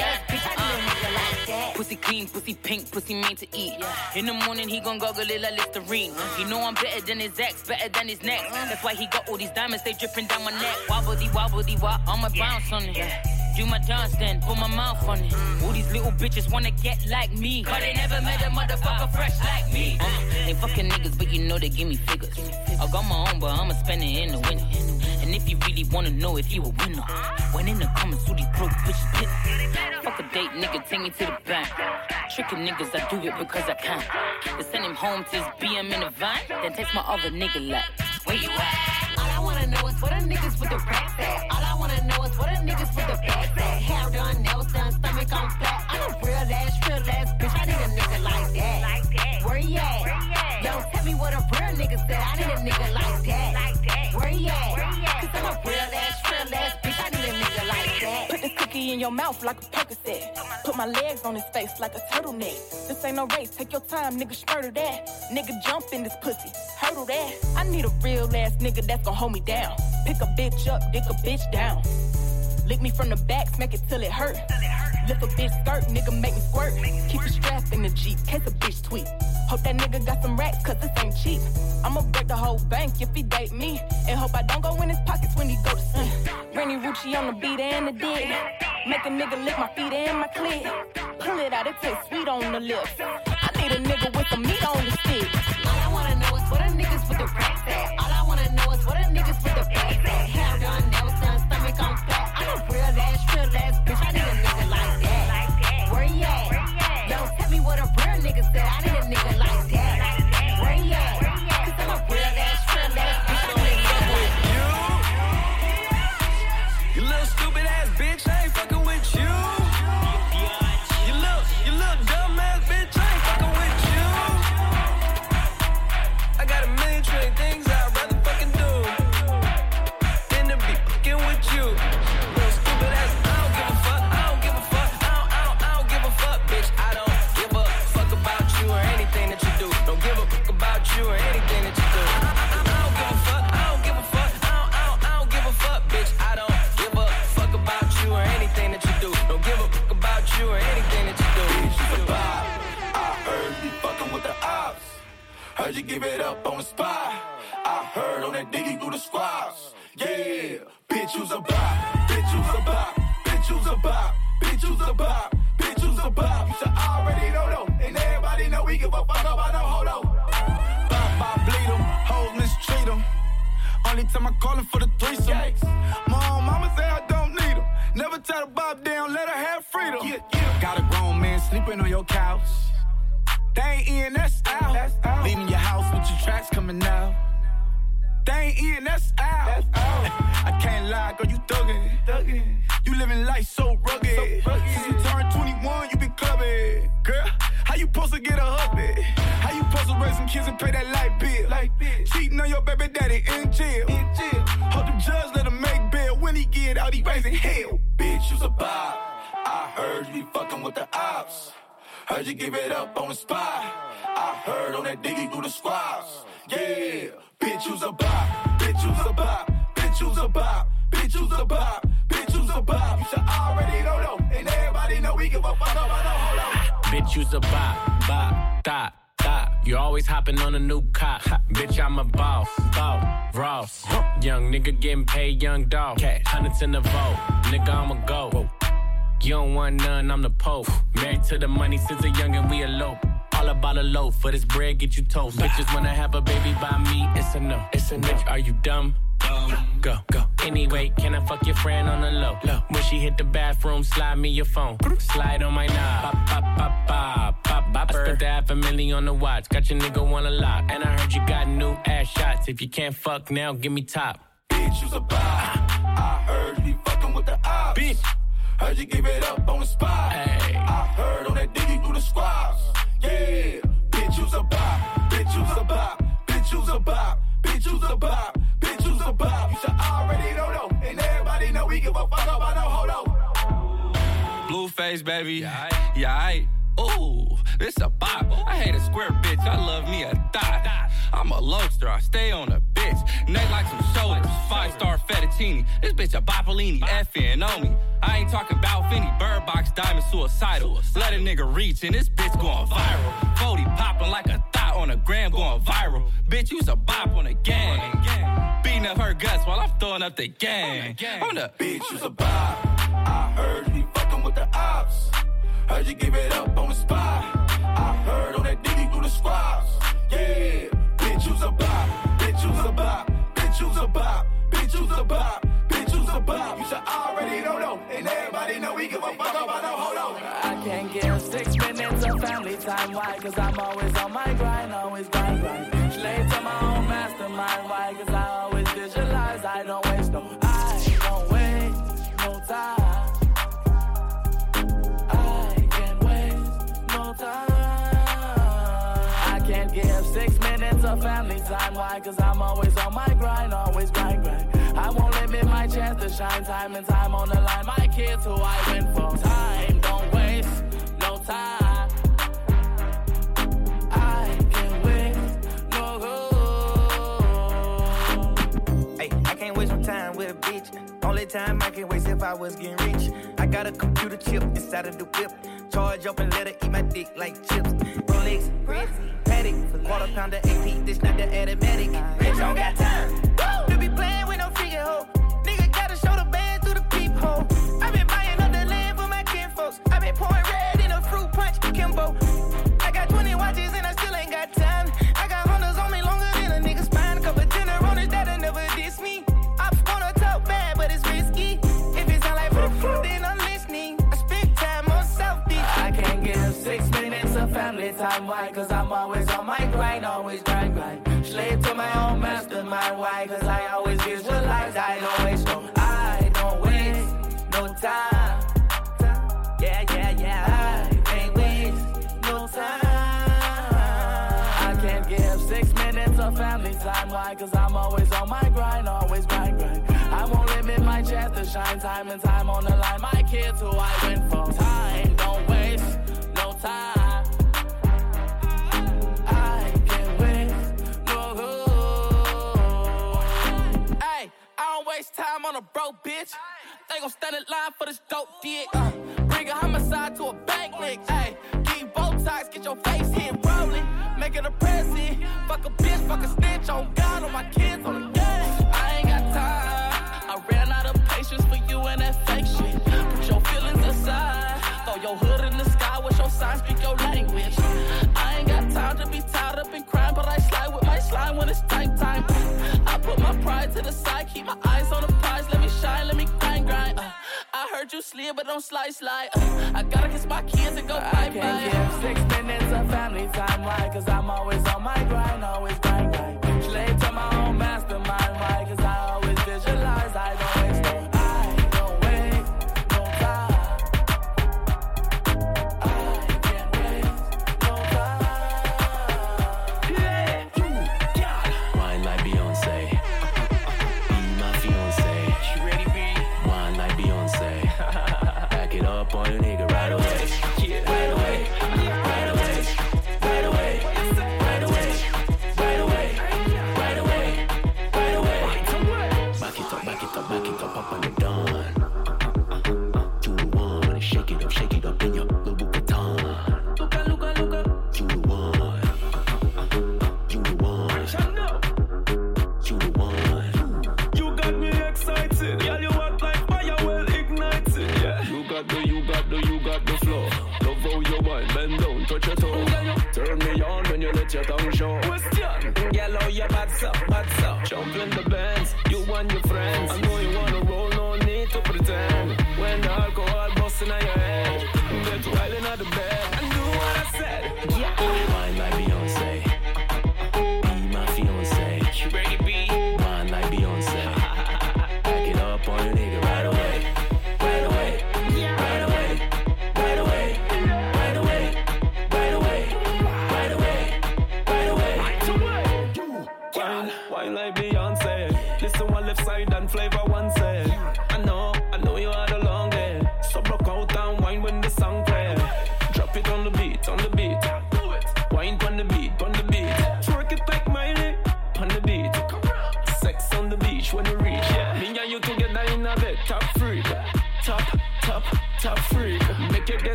Ass, bitch. I need a uh. nigga like that. Pussy clean, pussy pink, pussy made to eat. In the morning, he gon' goggle it like Listerine. He uh. know I'm better than his ex, better than his next. Uh. That's why he got all these diamonds, they dripping down my neck. Wobbly, wobbly, wop, I'ma bounce on it. Do my dance then, put my mouth on it. All these little bitches wanna get like me. But they never met a motherfucker fresh like me. Uh, they fucking niggas, but you know they give me figures. I got my own, but I'ma spend it in the winter. And if you really wanna know if you a winner, when in the comments, who these broke bitches hit. Fuck a date, nigga, take me to the bank. Tricking niggas, I do it because I can. They send him home to his BM in a van, then text my other nigga like, where you at? All I wanna know is what a niggas with the racks at. All I wanna know is what a niggas with the bags at. Hair done, nails done, stomach on flat. I'm a real ass, real ass bitch. I need a nigga like that. Like that. Where you at? Yo, tell me what a real nigga said. I need a nigga. Like that. In your mouth like a Percocet. Put my legs on his face like a turtleneck. This ain't no race, take your time, nigga, spurtle that. Nigga, jump in this pussy, hurdle that. I need a real ass nigga that's gon' hold me down. Pick a bitch up, dick a bitch down. Lick me from the back, smack it till it hurt. Lift a bitch skirt, nigga make me squirt. Keep a strap in the Jeep, case a bitch tweet. Hope that nigga got some racks, cause this ain't cheap. I'ma break the whole bank if he date me. And hope I don't go in his pockets when he go to sleep. Rennie Rucci on the beat and the dick. Make a nigga lick my feet and my clit. Pull it out, it tastes sweet on the lips. I need a nigga with some meat on the stick. All I wanna know is what a niggas with the racks at. All I wanna know is what a niggas with the bags at. Hair done, nails done, stomach on flat. I'm a real ass, real ass bitch. I need a nigga like that. Where you at? Yo, tell me what a real nigga said. I need give it up on the spot. I heard on that diggy through the squads. Yeah, bitch, you's a bop. Bitch, you's a bop. Bitch, you's a bop. Bitch, you's a bop. Bitch, you's a bop. You should already know, though. And everybody know we give a fuck about no hold up. Bop, bop, bleed 'em, hoes mistreat 'em. Only time I call him for the threesome. Mom, mama say I don't need 'em. Never tell the bob down, let her have freedom. Got a grown man sleeping on your couch. They ain't in, that's out. Leaving your house with your tracks coming out. They ain't in, that's out. I can't lie, girl, you thuggin'. thuggin'. You living life so rugged. Since you turned 21, you been clubbing. Girl, how you supposed to get a hubby? How you supposed to raise some kids and pay that light bill? Cheating on your baby daddy in jail. Hope the judge let him make bail. When he get out, he raising hell. Bitch, you's a bop. I heard you be fucking with the ops. Heard you give it up on the spot. I heard on that diggy through the squads. Yeah, bitch, you's a bop. Bitch, you's a bop. Bitch, you's a bop. Bitch, you's a bop. Bitch, you's a bop. You should already know, though. And everybody know we give a fuck about no hold on. Bitch, you's a bop, bop, dot. You always hopping on a new cop. Bitch, I'm a boss, boss, Ross. Young nigga getting paid, young dog. Hundreds in the vote, nigga, I'ma go. You don't want none, I'm the Pope. Married to the money since a youngin', we elope. All about a loaf, for this bread get you toast. Bitches wanna have a baby by me, it's a no. It's a bitch, are you dumb? Go, go. Anyway, can I fuck your friend on the low? low. When she hit the bathroom, slide me your phone. Slide on my knob. Pop, pop, pop, pop, pop, pop. I spent the half a million on the watch. Got your nigga wanna lock. And I heard you got new ass shots. If you can't fuck now, give me top. Bitch, you's a bop. I heard you fucking with the ops. Bitch. Heard you give it up on the spot. I heard on that diggy through the squads. Yeah, bitch, you's a bop. Bitch, you's a bop. Bitch, you's a bop. Bitch, you's a bop. Bitch, you's a bop. You should already know, though. And everybody know we give a fuck about no hold on. Blueface, baby. Yeah, aight. Ooh, this a bop. I hate a square bitch. I love me a dot. I'm a lobster. I stay on a bitch. Neck like some shoulders. Five star fettuccine. This bitch a Boppolini. Effing on me. I ain't talking about Finny. Bird box diamond suicidal. Let a nigga reach and this bitch going viral. 40 popping like a thought on a gram going viral. Bitch, you's a bop on a gang. Beating up her guts while I'm throwing up the gang. On the bitch, you's a bop. I heard you fucking with the ops. Heard you give it up on the spot. I heard on that diggy through the squads. Yeah, bitch, you's a bop. You's a bop. Bitch, you's a bop. Bitch, you's a bop. Bitch, you's a bop. You should already know, know. And everybody know we give a fuck about no hold on. I can't give six minutes of family time. Why? Cause I'm always on my grind, always grind, grind. Slave to my own mastermind. Why? Cause I always visualize. I don't waste no, family time. Why? Cause I'm always on my grind, always grind, grind. I won't limit my chance to shine time and time on the line. My kids who I win for. Time, don't waste no time. I can't waste no Hey, I can't waste my time with a bitch. Only time I can waste if I was getting rich. I got a computer chip inside of the whip. Charge up and let her eat my dick like chips. Rolex, Patek, quarter pounder AP. This not the automatic. Bitch, don't got time. Woo! To be playing with no figure hoe. Nigga gotta show the band through the peephole. I been buying up the land for my. I been pouring red in a fruit punch, Kimbo. Time. Why? Cause I'm always on my grind, always grind, grind. Slave to my own mastermind. Why? Cause I always visualize. I don't waste no, I don't waste no time. Yeah, yeah, yeah. I can't waste no time. I can't give six minutes of family time. Why? Cause I'm always on my grind, always grind, grind. I won't limit my chance to shine time and time on the line. My kids who I win for. I time on a broke bitch. They gon' stand in line for this dope dick. Uh, bring a homicide to a bank keep both sides, get your face hit. Make it a present. Fuck a bitch, fuck a snitch on God, on my kids, on the game. I ain't got time. I ran out of patience for you and that fake shit. Put your feelings aside. Throw your hood in the sky with your sign, speak your language. I ain't got time to be tied up in crime, but I slide with my slime when it's time time. I put my pride to the side, keep my eyes on the prize. Let me shine, let me grind, grind. Uh, I heard you slid, but don't slide, slide. Uh, I gotta kiss my kids and go bye bye. I can't give six minutes of family time, why? Cause I'm always on my grind, always grind, grind. When you tongue show. Question. Girl, how you bad so, bad so. Jump in the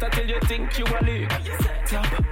wet until you think you a leak. Top,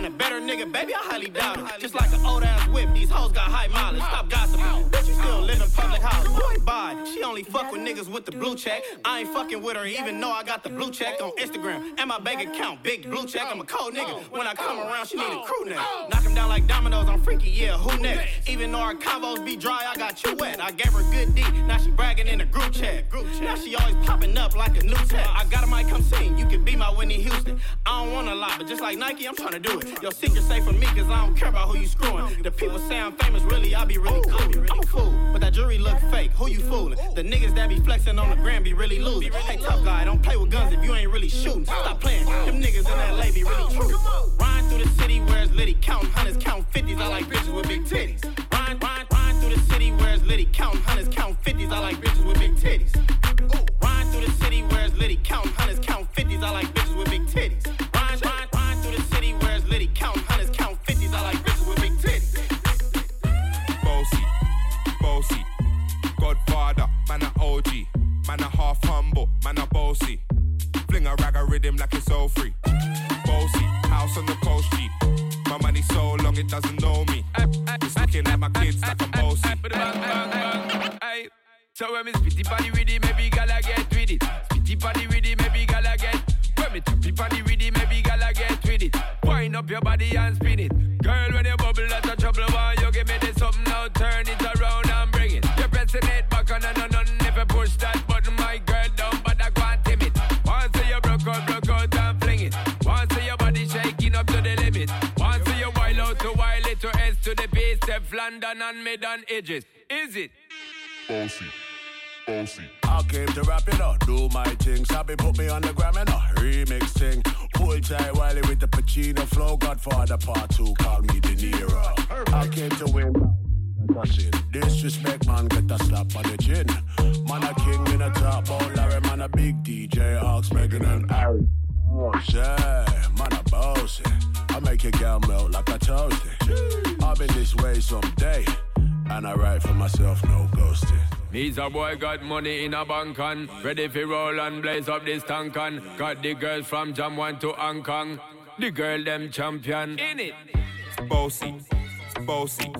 find a better nigga, baby? I highly doubt it. With the blue check. I ain't fucking with her even though I got the blue check on Instagram. And my bank account, big blue check. I'm a cold nigga. When I come around, she need a crew neck. Knock him down like dominoes, I'm freaky, yeah, who next? Even though our combos be dry, I got you wet. I gave her good D, now she bragging in a group chat. Group chat. Now she always popping up like a new tech. I got a mic, come sing. You can be my Whitney Houston. I don't want a lot, but just like Nike, I'm trying to do it. Your secret safe for me, cause I don't care about who you screwing. The people say I'm famous, really, I be really cool. I'm a fool, but that jewelry look fake. Who you fooling? The niggas that be flexing on the gram be really losing. Hey, tough guy, don't play with guns if you ain't really shooting. Stop playing. Them niggas in LA be really true. Riding through the city where it's litty, counting hundreds, counting fifties. I like bitches with big titties. Riding, riding, riding through the city where it's litty, counting hundreds, counting fifties. I like bitches with big titties. Riding through the city where it's litty, counting hundreds, counting fifties. I like bitches with big titties. Riding, riding, riding through the city where it's litty, counting hundreds, counting fifties. I like bitches with big titties. Bossy, bossy, Godfather, man a OG, man a half humble, man a bossy. Fling a rag a rhythm like it's all free. Bossy, house on the coast G. My money so long it doesn't know me. It's looking at my kids like I'm bossy. So when me spitty body with it, maybe gala get with it. Spitty body with it, maybe gala get. When me tappy body with it, maybe gala get with it. Wind up your body and spin base, London and mid on edges. Is it? Bossy, bossy. I came to rap it up, do my thing. Sabi put me on the gram and a remix thing. Hold tight Wiley with the Pacino flow. Godfather part two, call me De Niro. I came to win. That's it. Disrespect, man, get a slap on the chin. Man, a king in a top, oh Larry, man, a big DJ, Ox, Meghan and Harry. Oh, yeah, man, a bossy. I make your girl melt like a toasty. I'll be this way someday. And I write for myself, no ghosting. Me's a boy got money in a bank on Ready for roll and blaze up this tank on Got the girls from Jam 1 to Hong Kong The girl them champion In it Bossy, bossy,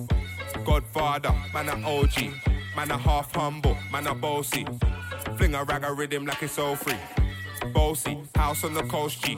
Godfather, man a OG, man a half humble, man a bossy. Fling a rag a rhythm like it's all free. Bossy, house on the coast G.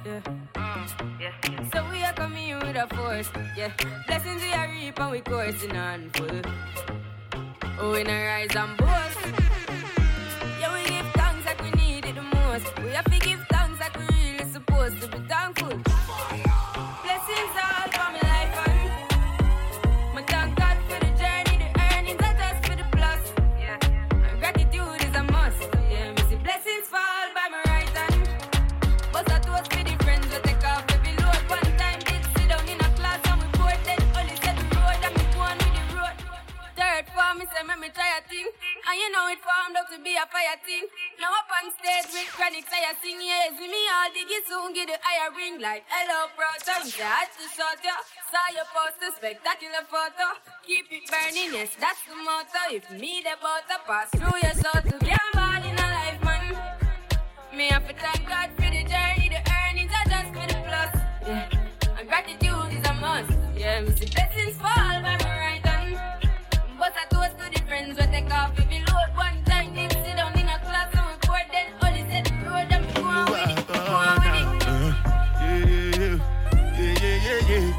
with a force. Yeah. Blessings we are reap and we coursing on full. Oh, we not rise and boast. You know it formed up to be a fire thing. Now up on stage with chronic, I sing, yes, with me all dig it soon, get the higher ring like, hello. Me say, I to shot ya. Saw your poster, spectacular photo. Keep it burning, yes, that's the motto. If me the butter pass through your soul to get ball in a life, man. Me have to thank God for the journey, the earnings are just for the plus. Yeah. And gratitude is a must. Yeah, me see blessings fall by my right hand. But I toast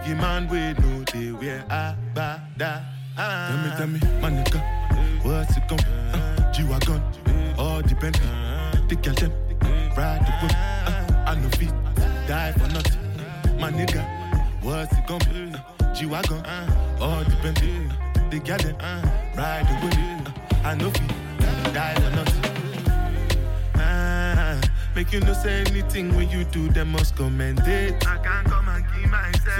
Biggie man, we know they wear a ba da. Tell me, tell me, my nigga, what's it gon' uh, G-Wagon, all the Bentley, the girl them, ride the whip, uh, I no feet, die for nothing. My nigga, what's it gon' be? Uh, G-Wagon, all the Bentley, the girl them, ride the whip, uh, I no feet, die for nothing. Ah, make you no say anything when you do, them must commend it. I can't come and keep myself.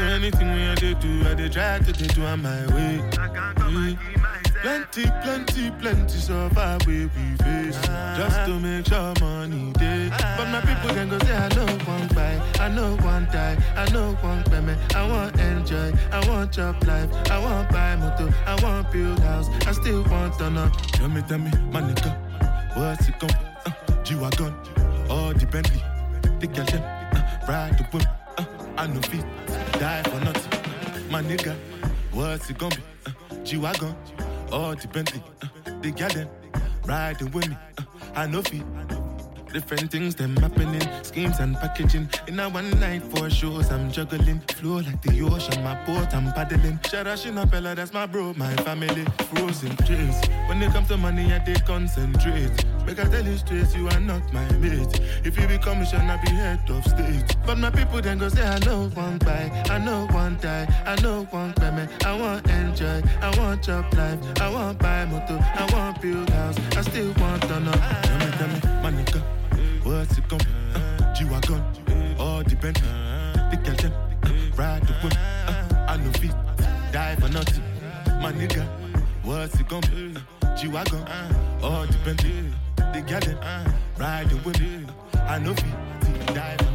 So anything when I do, do I dey try to dey do on my way. I can't come and keep myself. Plenty, plenty, plenty suffer we we face just to make sure money day. But my people then go say I know one buy, I know one die, I know one payment. I want enjoy, I want job life, I want buy motor, I want build house, I still want to know. Tell me, tell me, my nigga, what's it gon' uh, G-Wagon, all the Bentley, the girl them, uh, ride the whip, I know feet, die for nothing. My nigga, what's it gonna be? Uh, G-Wagon, all the Bentley, uh, the girl them, riding with me, uh, I know feet. Different things them happening, schemes and packaging. In a one night for shows, I'm juggling. Flow like the ocean, my boat, I'm paddling. Sharashina Bella, that's my bro, my family. Frozen dreams. When it comes to money, I they concentrate. Make I tell you straight, you are not my mate. If you become mission, I be head of state. But my people then go say, I know one buy, I know one die, I know one payment. I want enjoy, I want job life, I want buy motor, I want build house, I still want to know. Tell me, tell me, my it gon' Uh, G-Wagon, all Bentley, the girl them, uh, ride the whip, uh, I know feet, die for nothing. My nigga, what's gon' be? Uh, G-Wagon, all Bentley, the girl them, uh, ride the whip, uh, I know feet, die for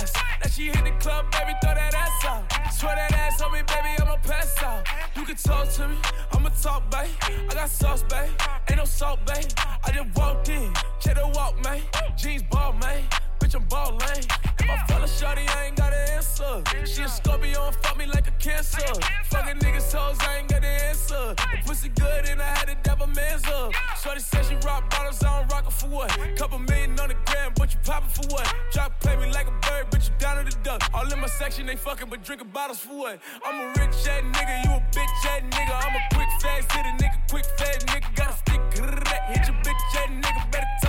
got. Now she hit the club, baby, throw that ass out. Swear that ass on me, baby, I'ma pass out. You can talk to me, I'ma talk, babe. I got sauce, babe. Ain't no salt, babe. I just walked in, the walk, man. Jeans ball, man. Bitch, I'm ballin'. If I fell a shorty, I ain't got an answer. She a Scorpio and fuck me like a cancer. Fucking niggas hoes, I ain't got an answer. The pussy good and I had to man's up. Shorty said she rock bottles, I don't rock her for what? Couple million on the gram, but you poppin' for what? Drop play me like a bird, but you down to the duck. All in my section, they fuckin', but drinkin' bottles for what? I'm a rich ass nigga, you a bitch ass nigga. I'm a quick fast hit a nigga, quick fast nigga. Got a stick, hit your bitch ass nigga. Better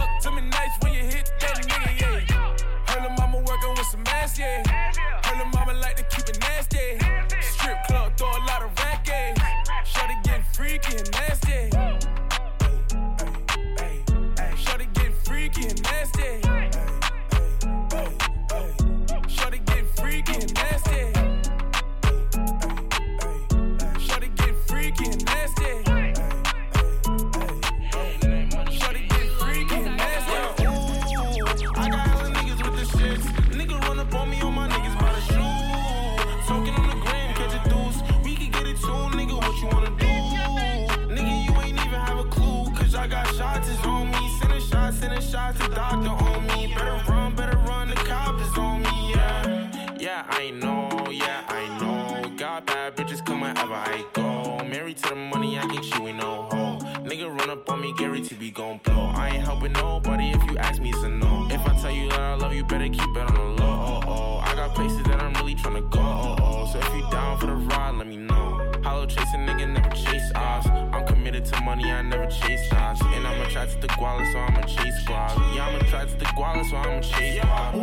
the money, I get you in no hole. Nigga run up on me, Gary T be gon' blow. I ain't helping nobody if you ask me, it's a no. If I tell you that I love you, better keep it on the low. Oh, oh. I got places that I'm really tryna go. Oh, oh. So if you down for the ride, let me know. Hollow chasing nigga never chase odds. I'm committed to money, I never chase odds. And I'm attracted to try to the guala, so I'ma chase squad. Yeah, I'm attracted to try to the guala, so I'ma chase squad.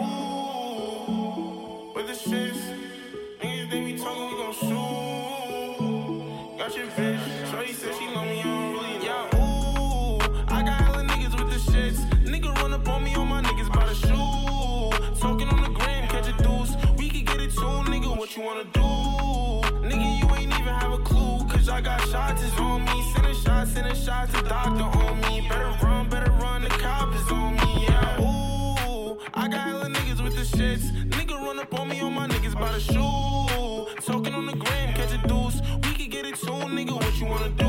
With the shits, niggas they be talking, we gon' shoot. Got your bitch, Shorty said she love me, I don't really yeah. Ooh, I got hella niggas with the shits. Nigga run up on me, on my niggas by the shoe. Talking on the gram, catch a deuce. We can get it too, nigga. What you wanna do? Nigga, you ain't even have a clue. Cause I got shots is on me. Sending shots, sending shots, the doctor on me. Better run, better run, the cop is on me, yeah. Ooh, I got hella niggas with the shits. Nigga run up on me, on my niggas by the shoe. What you wanna do?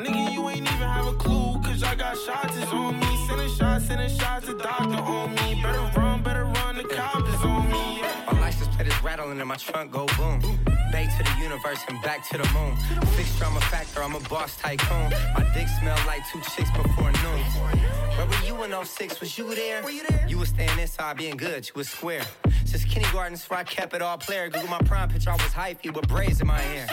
Nigga, you ain't even have a clue. Cause I got shots is on me. Sending shots, sending shots, the doctor on me. Better run, better run, the cop is on me. My license plate is rattling in my trunk, go boom. Bay to the universe and back to the moon. Fixed drama factor, I'm a boss tycoon. My dick smell like two chicks before noon. Where were you in 06? Was you there? Were you there? You was staying inside being good, you was square. Since kindergarten, where I kept it all player. Google my prime picture, I was hypey with braids in my hair.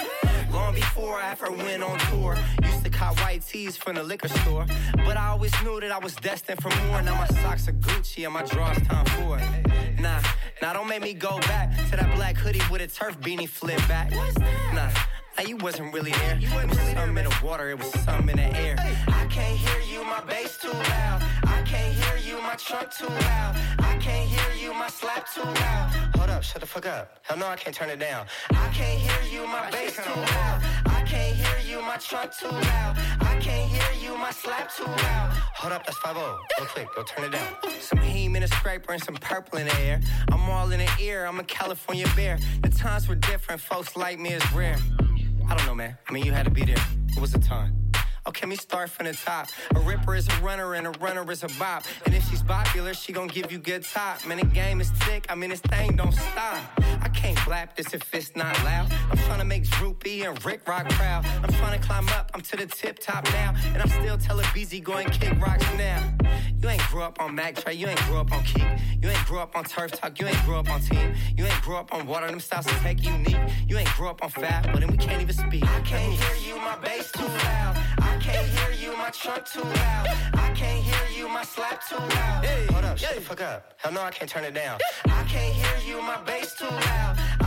Long before I ever went on tour, used to cop white tees from the liquor store. But I always knew that I was destined for more. Now my socks are Gucci and my drawers time for it. Nah, now don't make me go back to that black hoodie with a turf beanie flip back. Nah. You wasn't really there. It was something in the water, it was something in the air. I can't hear you, my bass too loud. I can't hear you, my trunk too loud. I can't hear you, my slap too loud. Hold up, shut the fuck up. Hell no, I can't turn it down. I can't hear you, my bass too loud. I can't hear you, my trunk too loud. Can't hear you, my slap too loud. Hold up, that's 5 0. Real quick, go turn it down. Some heme in a scraper and some purple in the air. I'm all in the ear, I'm a California bear. The times were different, folks like me is rare. I don't know, man. I mean, you had to be there. It was a time. Okay, me start from the top. A ripper is a runner and a runner is a bop. And if she's popular, she gon' give you good top. Man, the game is thick. I mean, this thing don't stop. I can't blap this if it's not loud. I'm trying to make Droopy and Rick Rock proud. I'm trying to climb up. I'm to the tip top now. And I'm still telling BZ go and kick rocks now. You ain't grew up on Mac Dre. You ain't grew up on Keep. You ain't grew up on Turf Talk. You ain't grew up on Team. You ain't grew up on Water. Them styles to take unique. You ain't grew up on Fab, but then we can't even speak. I can't hear you. My bass too loud. I can't hear you, my truck too loud. I can't hear you, my slap too loud. Hey, Hold up, shut the fuck up. Hell no, I can't turn it down. I can't hear you, my bass too loud.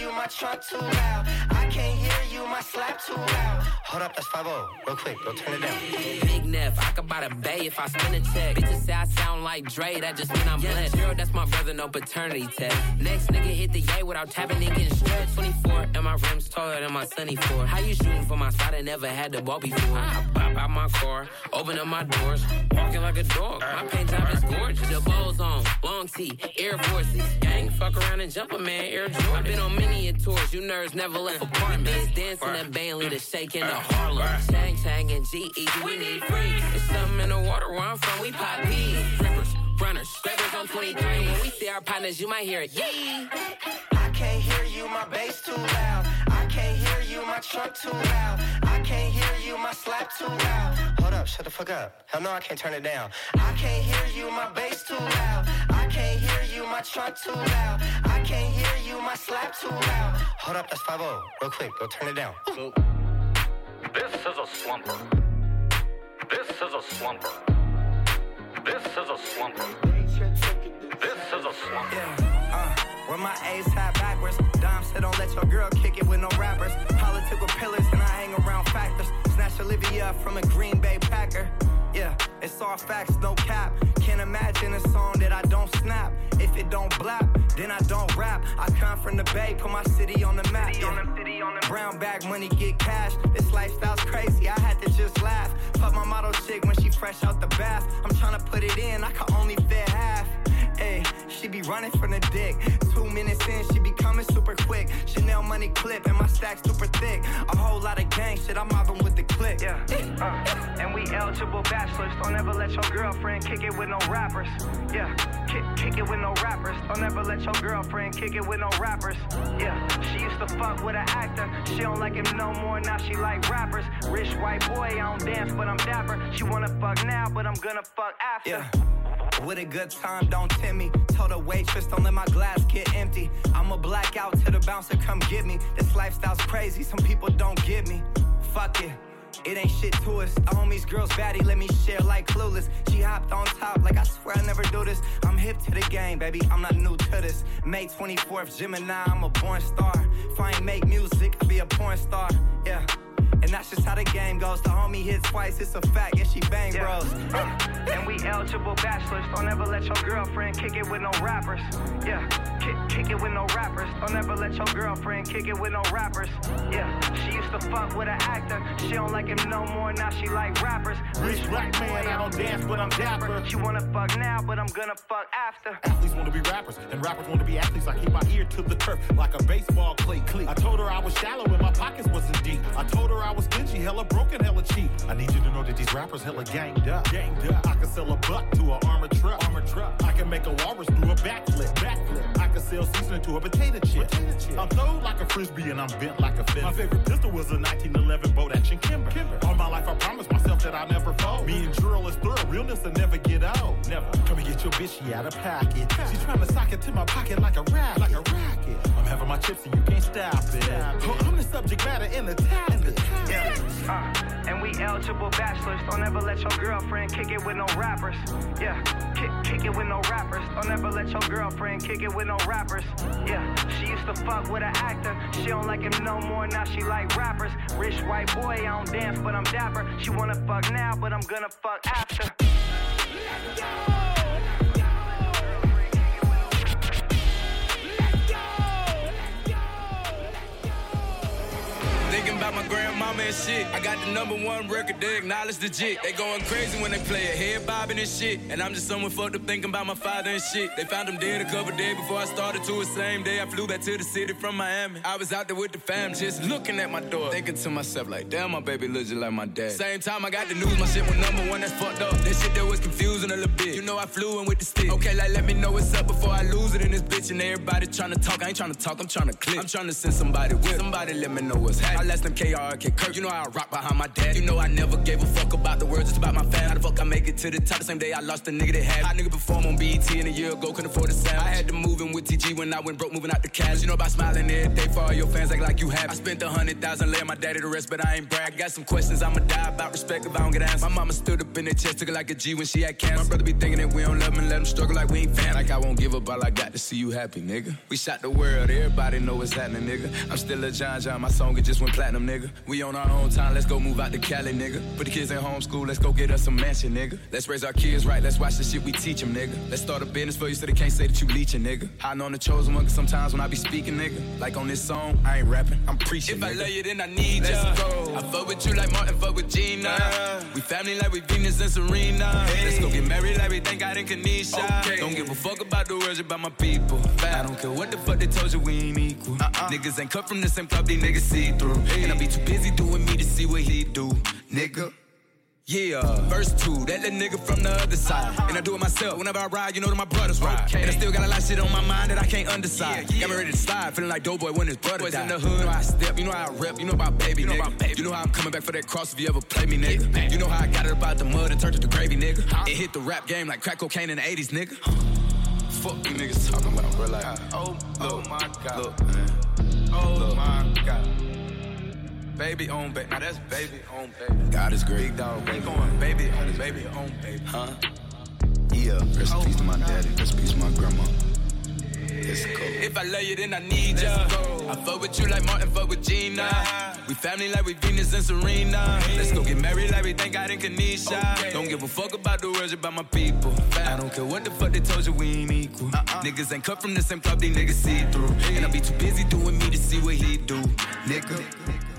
I you, my truck too loud. I can't hear you, my slap too loud. Hold up, that's 5 Real quick, go turn it down. Big Neff, I could buy the bay if I spend a check. Bitches say I sound like Dre, that just mean I'm blessed. Zero, that's my brother, no paternity test. Next nigga hit the yay without tapping, it getting stretched. 24, and my rims taller than my sunny four. How you shooting for my spot? I never had the ball before. I pop out my car, open up my doors, walking like a dog. My paint job is gorgeous. The balls on, long tee, Air Forces. Gang, fuck around and jump a man, Air Jordan. I've been on many a tours, you nerds never left apartments. Dancing at Bailey, the shaking the Harlem. Chang Chang and G.E. we need free. It's something in the water where I'm from, we pop peas. Rippers, runners, scrapers on 23. When we see our partners, you might hear it, yee. I can't hear you, my bass too loud. My truck too loud. I can't hear you, my slap too loud. Hold up, shut the fuck up. Hell no, I can't turn it down. I can't hear you, my bass too loud. I can't hear you, my truck too loud. I can't hear you, my slap too loud. Hold up, that's 5 Real quick, go turn it down. This is a slumper. This is a slumper. This is a slumper. This is a slumper. Uh, where my A's hat backwards. Dom said don't let your girl kick it with no rappers. Political pillars and I hang around factors. Snatch Olivia from a Green Bay Packer. Yeah, it's all facts, no cap. Can't imagine a song that I don't snap. If it don't blap, then I don't rap. I come from the Bay, put my city on the map. Yeah. Brown bag money, get cash. This lifestyle's crazy, I had to just laugh. Fuck my model chick when she fresh out the bath. I'm trying to put it in, I can only fit half. She be running from the dick. Two minutes in, she be coming super quick. Chanel money clip and my stack super thick. A whole lot of gang shit, I'm mobbing with the click. Yeah, uh, and we eligible bachelors. Don't ever let your girlfriend kick it with no rappers. Yeah, kick, kick it with no rappers. Don't ever let your girlfriend kick it with no rappers. Yeah, she used to fuck with an actor. She don't like him no more, now she like rappers. Rich white boy, I don't dance, but I'm dapper. She wanna fuck now, but I'm gonna fuck after. Yeah. With a good time, don't tempt me. Told the waitress, don't let my glass get empty. I'ma black out till the bouncer come get me. This lifestyle's crazy, some people don't get me. Fuck it. It ain't shit to us. The homies girl's baddie, let me share like clueless. She hopped on top, like I swear I never do this. I'm hip to the game, baby. I'm not new to this. May 24th, Gemini, I'm a born star. If I ain't make music, I'll be a porn star. Yeah. And that's just how the game goes. The homie hits twice, it's a fact. Yeah, she bang bros. Uh, *laughs* and we eligible bachelors. Don't ever let your girlfriend kick it with no rappers. Yeah, kick, kick it with no rappers. Don't ever let your girlfriend kick it with no rappers. Yeah, she used to fuck with an actor. She don't like him no more, now she like rappers. Rich rap man, I don't dance, but I'm dapper. She wanna fuck now, but I'm gonna fuck after. Athletes wanna be rappers, and rappers wanna be athletes. I keep my ear to the turf like a baseball cleat. I told her I was shallow and my pockets wasn't deep. I told her I was stingy, hella broken, hella cheap. I need you to know that these rappers hella ganged up. Ganged up. I can sell a buck to an armored truck. Armored truck. I can make a walrus do a backflip. Backflip. I can sell seasoning to a potato chip. Potato chip. I'm thrown like a frisbee and I'm bent like a fence. My favorite pistol was a 1911 boat action Kimber. Kimber. All my life I promised myself that I'll never fold. Me and Drill is thorough, realness will never get old. Never. Come and get your bitch, she out of pocket. She's trying to sock it to my pocket like a racket. Like a racket. I'm having my chips and you can't stop it. Oh, I'm the subject matter in the topic. Yeah. Uh, and we eligible bachelors. Don't ever let your girlfriend kick it with no rappers. Yeah, kick, kick it with no rappers. Don't ever let your girlfriend kick it with no rappers. Yeah, she used to fuck with an actor. She don't like him no more, now she like rappers. Rich white boy, I don't dance, but I'm dapper. She wanna fuck now, but I'm gonna fuck after. Thinking about my grandmama and shit. I got the number one record, they acknowledge the jit. They going crazy when they play it, head bobbing and shit. And I'm just someone fucked up thinking about my father and shit. They found him dead a couple days before I started to the same day. I flew back to the city from Miami. I was out there with the fam, just looking at my door. Thinking to myself, like, damn, my baby looks just like my dad. Same time I got the news, my shit was number one, that's fucked up. That shit that was confusing a little bit. You know I flew in with the stick. Okay, like, let me know what's up before I lose it in this bitch. And everybody trying to talk, I ain't trying to talk, I'm trying to click. I'm trying to send somebody with. Somebody let me know what's happening. Them KR, Kirk. You know I rock behind my dad. You know I never gave a fuck about the words, it's about my fan. How the fuck I make it to the top the same day I lost a nigga that had. I nigga perform on BET in a year ago, couldn't afford the sound. I had to move in with TG when I went broke, moving out the cash. You know about smiling every day for all your fans, act like you have. I spent a hundred thousand, laying my daddy to rest, but I ain't brag. I got some questions, I'ma die about respect if I don't get answers. My mama stood up in the chest, took it like a G when she had cancer. My brother be thinking that we don't love him let him struggle like we ain't fan. Like I won't give up, all I got to see you happy, nigga. We shot the world, everybody know what's happening, nigga. I'm still a John John, my song it just went platinum, nigga. We on our own time, let's go move out to Cali, nigga. Put the kids in homeschool, let's go get us a mansion, nigga. Let's raise our kids right, let's watch the shit we teach them, nigga. Let's start a business for you so they can't say that you leeching, nigga. Hiding on the chosen one, cause sometimes when I be speaking, nigga. Like on this song, I ain't rapping, I'm preaching. If nigga. I love you, then I need let's ya. Go. I fuck with you like Martin, fuck with Gina. Uh, we family like we Venus and Serena. Hey. Let's go get married like we thank God in Kanisha. Okay. Don't give a fuck about the words about my people. I don't care what the fuck they told you, we ain't equal. Uh-uh. Niggas ain't cut from the same club, these niggas see through. Hey. I be too busy doing me to see what he do, nigga. Yeah, verse two, that little nigga from the other side. And I do it myself whenever I ride, you know that my brothers ride. Okay. And I still got a lot of shit on my mind that I can't underside. Yeah, yeah. Got me ready to slide, feeling like Doughboy when his brother Boys died. in the hood, you know how I step, you know how I rep, you know about baby, you know nigga. About baby. You know how I'm coming back for that cross if you ever play me, nigga. Yeah, you know how I got it about the mud and turned it to gravy, nigga. Huh? It hit the rap game like crack cocaine in the 80s, nigga. Fuck you niggas talking about, bro. Like, oh, oh my god. Look, man. Oh look. my god. Baby on baby. Now that's baby on baby. God is great. Big dog. Baby going baby on baby on baby. Huh? Yeah. Rest in peace to oh my daddy. Rest in peace to my grandma. Let's go. If I love you, then I need ya. I fuck with you like Martin fuck with Gina. We family like we Venus and Serena. Let's go get married like we thank God in Kanisha. Okay. Don't give a fuck about the words about my people. I don't care what the fuck they told you, we ain't equal. Uh-uh. Niggas ain't cut from the same club, these niggas see through. And I be too busy doing me to see what he do, nigga.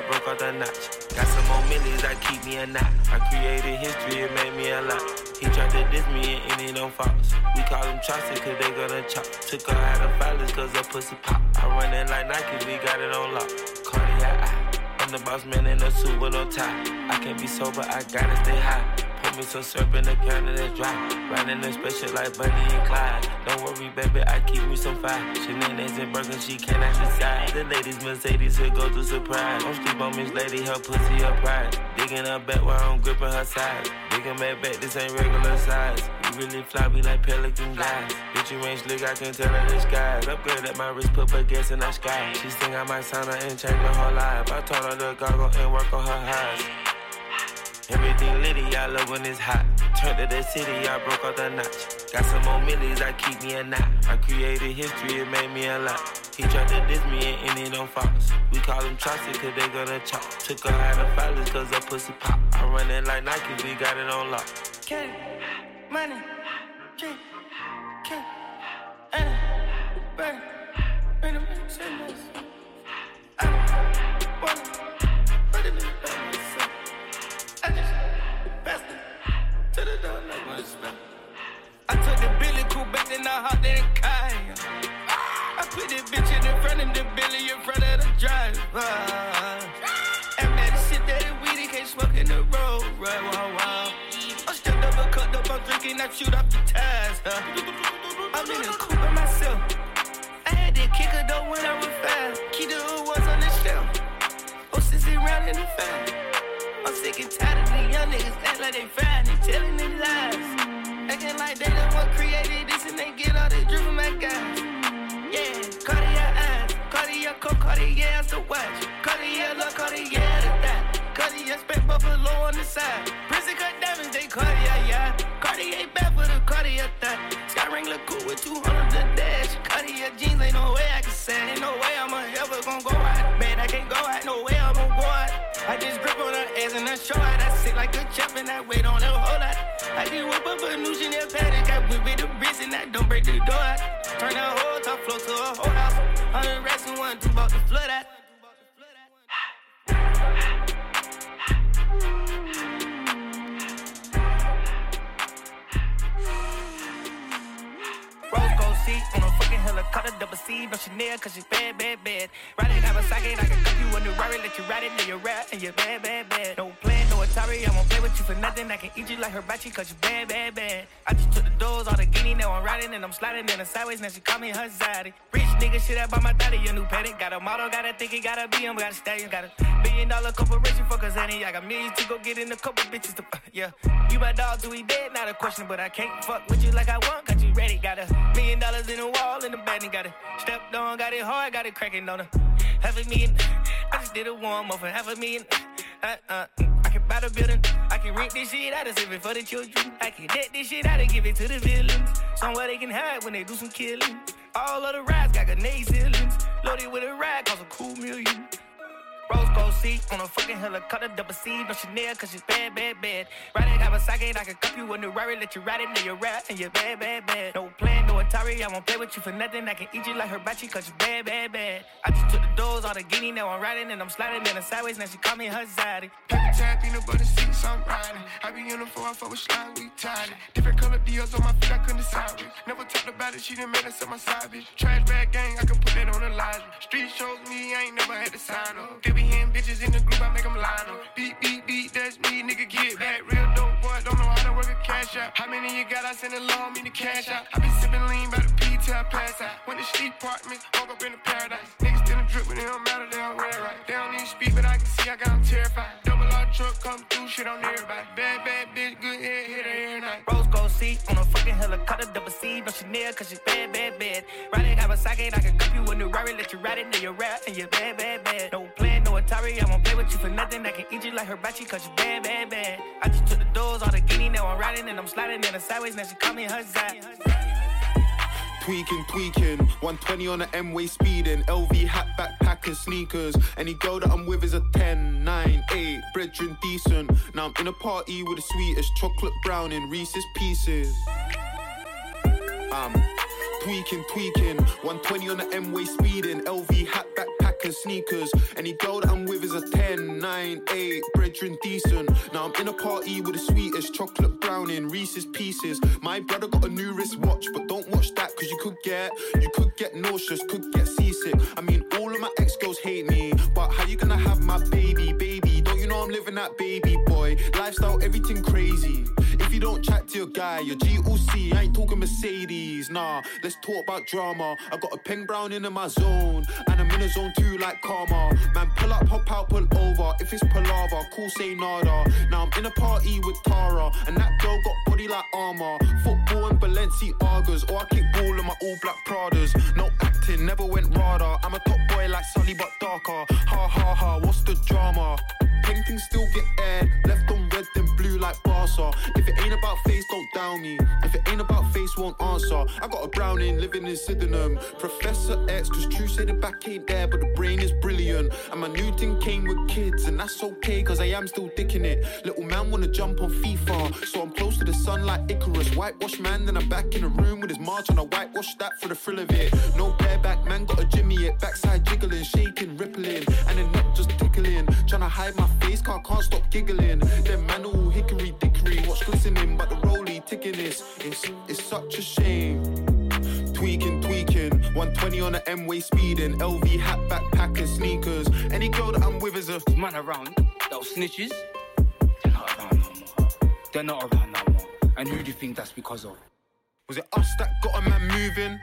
I broke out the. Got some more that keep me a knot. I created history, it made me a lot. He tried to diss me and ended on Fox. We call them Chaucer cause they gonna chop. Took her out of violence cause her pussy pop. I run it like Nike, we got it on lock. Cardiac I'm the boss man in a suit with no tie. I can't be sober, I gotta stay high. Put me some syrup in the counter that's dry. Riding a special like Bonnie and Clyde. Don't worry, baby, I keep me some fire. Shenanigans and Birkin, she cannot decide. The ladies Mercedes here go to surprise. Don't sleep on Miss Lady, her pussy her pride. Digging her back while I'm gripping her side. Digging back back, this ain't regular size. You really fly me like pelican guys. Bitch, you ain't slick, I can tell her the skies. Upgrade at my wrist, put her gas in the sky. She think I might sign her and change her whole life. I told her to goggle and work on her eyes. Everything litty, I love when it's hot. Turned to the city, I broke out the notch. Got some more millies, I keep me a knot. I created history, it made me a lot. He tried to diss me and ended on Fox. We call him Chaucer, cause they gonna chop. Took a out of filers, cause her pussy pop. I run it like Nike, we got it on lock. K, money, K, K, uh, burn, burn. Up, I shoot off the tires. Huh? I'm in the coupe by myself. I had to kick her though when I was fast. Keep the hood ones on the shelf. Oh, sissy round in the fast. I'm sick and tired of the young niggas act like they fine and telling their lies. Acting like they the one created this and they get all this drip from my guys. Yeah, Cartier eyes, Cartier coat, Cartier the watch, Cartier look, Cartier the dot, Cartier spec buffalo on the side. Prison cut diamonds, they Cartier, yeah. Cartier bad for the Cartier thought. Sky Wrangler cool with 200 the dash. Cartier jeans, ain't no way I can say. Ain't no way I'm ever gonna go out. Man, I can't go out, no way I'm gonna go out. I just grip on her ass and I show her. I sit like a champ and I wait on her whole lot. I just whip up a new Chanel paddock. I whip it the bricks and I don't break the door out. Turn the whole top floor to a whole house. Hundred racks and one, two about to flood out. A fucking helicopter, double C, no Chanel, cause she's bad, bad, bad. Ride have a socket, I can cup you in the Rari, let you ride it, then you rap, and you're bad, bad, bad. No plan, Atari, I won't play with you for nothing, I can eat you like hibachi, cause you bad, bad, bad. I just took the doors, all the guinea, now I'm riding, and I'm sliding in the sideways, now she call me her zaddy. Rich nigga, shit, I bought my daddy a new Patek, got a model, got a think it, got a BM, got a stallion, got a billion dollar corporation for Kazani, I got millions to go get in a couple bitches to, yeah. You my dog, do we dead? Not a question, but I can't fuck with you like I want, got you ready, got a million dollars in the wall, in the bed, and got it stepped on, got it hard, got it cracking on her. Half a million, I just did a warm up for half a million. Uh, uh, Can the building, I can rent this shit out and save it for the children. I can deck this shit out and give it to the villains. Somewhere they can hide when they do some killing. All of the rides got grenade ceilings. Loaded with a ride, cost a cool million. Rose gold seat on a fucking helicopter, double C, no Chanel, cause she's bad, bad, bad. A socket, I can cup you in the Rari, let you ride it, then you rap, and you're bad, bad, bad. No plan, no Atari, I won't play with you for nothing, I can eat you like hibachi, cause you're bad, bad, bad. I just took the doors, all the guinea, now I'm riding, and I'm sliding in the sideways, now she call me her zaddy. Paper tag, peanut butter seats, I'm riding. I be in the four, I fuck with slime, we tied it. Different color deals on my feet, I couldn't decide. Never talked about it, she done made us on my side, bitch. Trash bag gang, I can put that on the line. Street shows me, I ain't never had to sign up. Be hitting bitches in the group, I make them line up. Beat, beat, beat, that's me, nigga, get back. Real dope boy, don't know how to work a cash out. How many you got? I send a law, me the cash out. I be sipping lean by the P till I pass out. Went to sleep apartment, woke up in the paradise. Niggas still drip, but it don't matter, they don't wear right. They don't even speak, but I can see I got them terrified. Double R truck come through, shit on everybody. Bad, bad bitch, good head, hit her every night. Rose gold seat on a fucking helicopter, double C, no Chanel, cause she's bad, bad, bad. A socket, I can cup you in the Rari, let you ride it, then you rap, and you're bad, bad, bad. No plan, no Atari, I won't play with you for nothing, I can eat you like hibachi, cause you bad, bad, bad. I just took the doors, all the guinea, now I'm riding, and I'm sliding in the sideways, now she call me her zap. Tweaking, tweaking. 120 on the M way speeding. LV hat, backpack, and sneakers. Any girl that I'm with is a 10, 9, 8. Brethren decent. Now I'm in a party with the sweetest chocolate brown in Reese's pieces. I'm tweaking, tweaking. 120 on the M way speeding. LV hat, backpack, of sneakers. Any girl that I'm with is a 10, 9, 8, brethren decent. Now I'm in a party with the sweetest chocolate browning, Reese's pieces. My brother got a new wristwatch, but don't watch that cause you could get, you could get nauseous, could get seasick. I mean, all of my ex girls hate me, but how you gonna have my baby, baby? Don't you know I'm living that baby boy? Lifestyle, everything crazy. You don't chat to your guy, your GOC, I ain't talking Mercedes. Nah, let's talk about drama. I got a peng brown in my zone, and I'm in a zone too like karma. Man, pull up, hop out, pull over. If it's palaver, cool, say nada. Now I'm in a party with Tara, and that girl got body like armor. Football and Balenciagas, or I kick ball in my all black Pradas. No acting, never went radar. I'm a top boy like Sully, but darker. Ha ha ha, what's the drama? Peng things still get aired, left on red, then blue like Barca. If it ain't about face, don't down me. If it ain't about face, won't answer. I got a browning living in Sydenham. Professor X, cause true say the back ain't there, but the brain is brilliant. And my new thing came with kids, and that's okay, cause I am still dicking it. Little man wanna jump on FIFA, so I'm close to the sun like Icarus. Whitewash man, then I'm back in the room with his march, and I whitewash that for the thrill of it. No bareback man, got a Jimmy it. Backside jiggling, shaking, rippling, and then not just tickling. Tryna hide my face, car can't stop giggling. Them man all hickory dickory, watch glistening, but the rollie ticking this. It's, it's such a shame. Tweaking, tweaking, 120 on the M way speeding, LV hat, backpack, and sneakers. Any girl that I'm with is a man around. Those snitches, they're not around no more. They're not around no more. And who do you think that's because of? Was it us that got a man moving?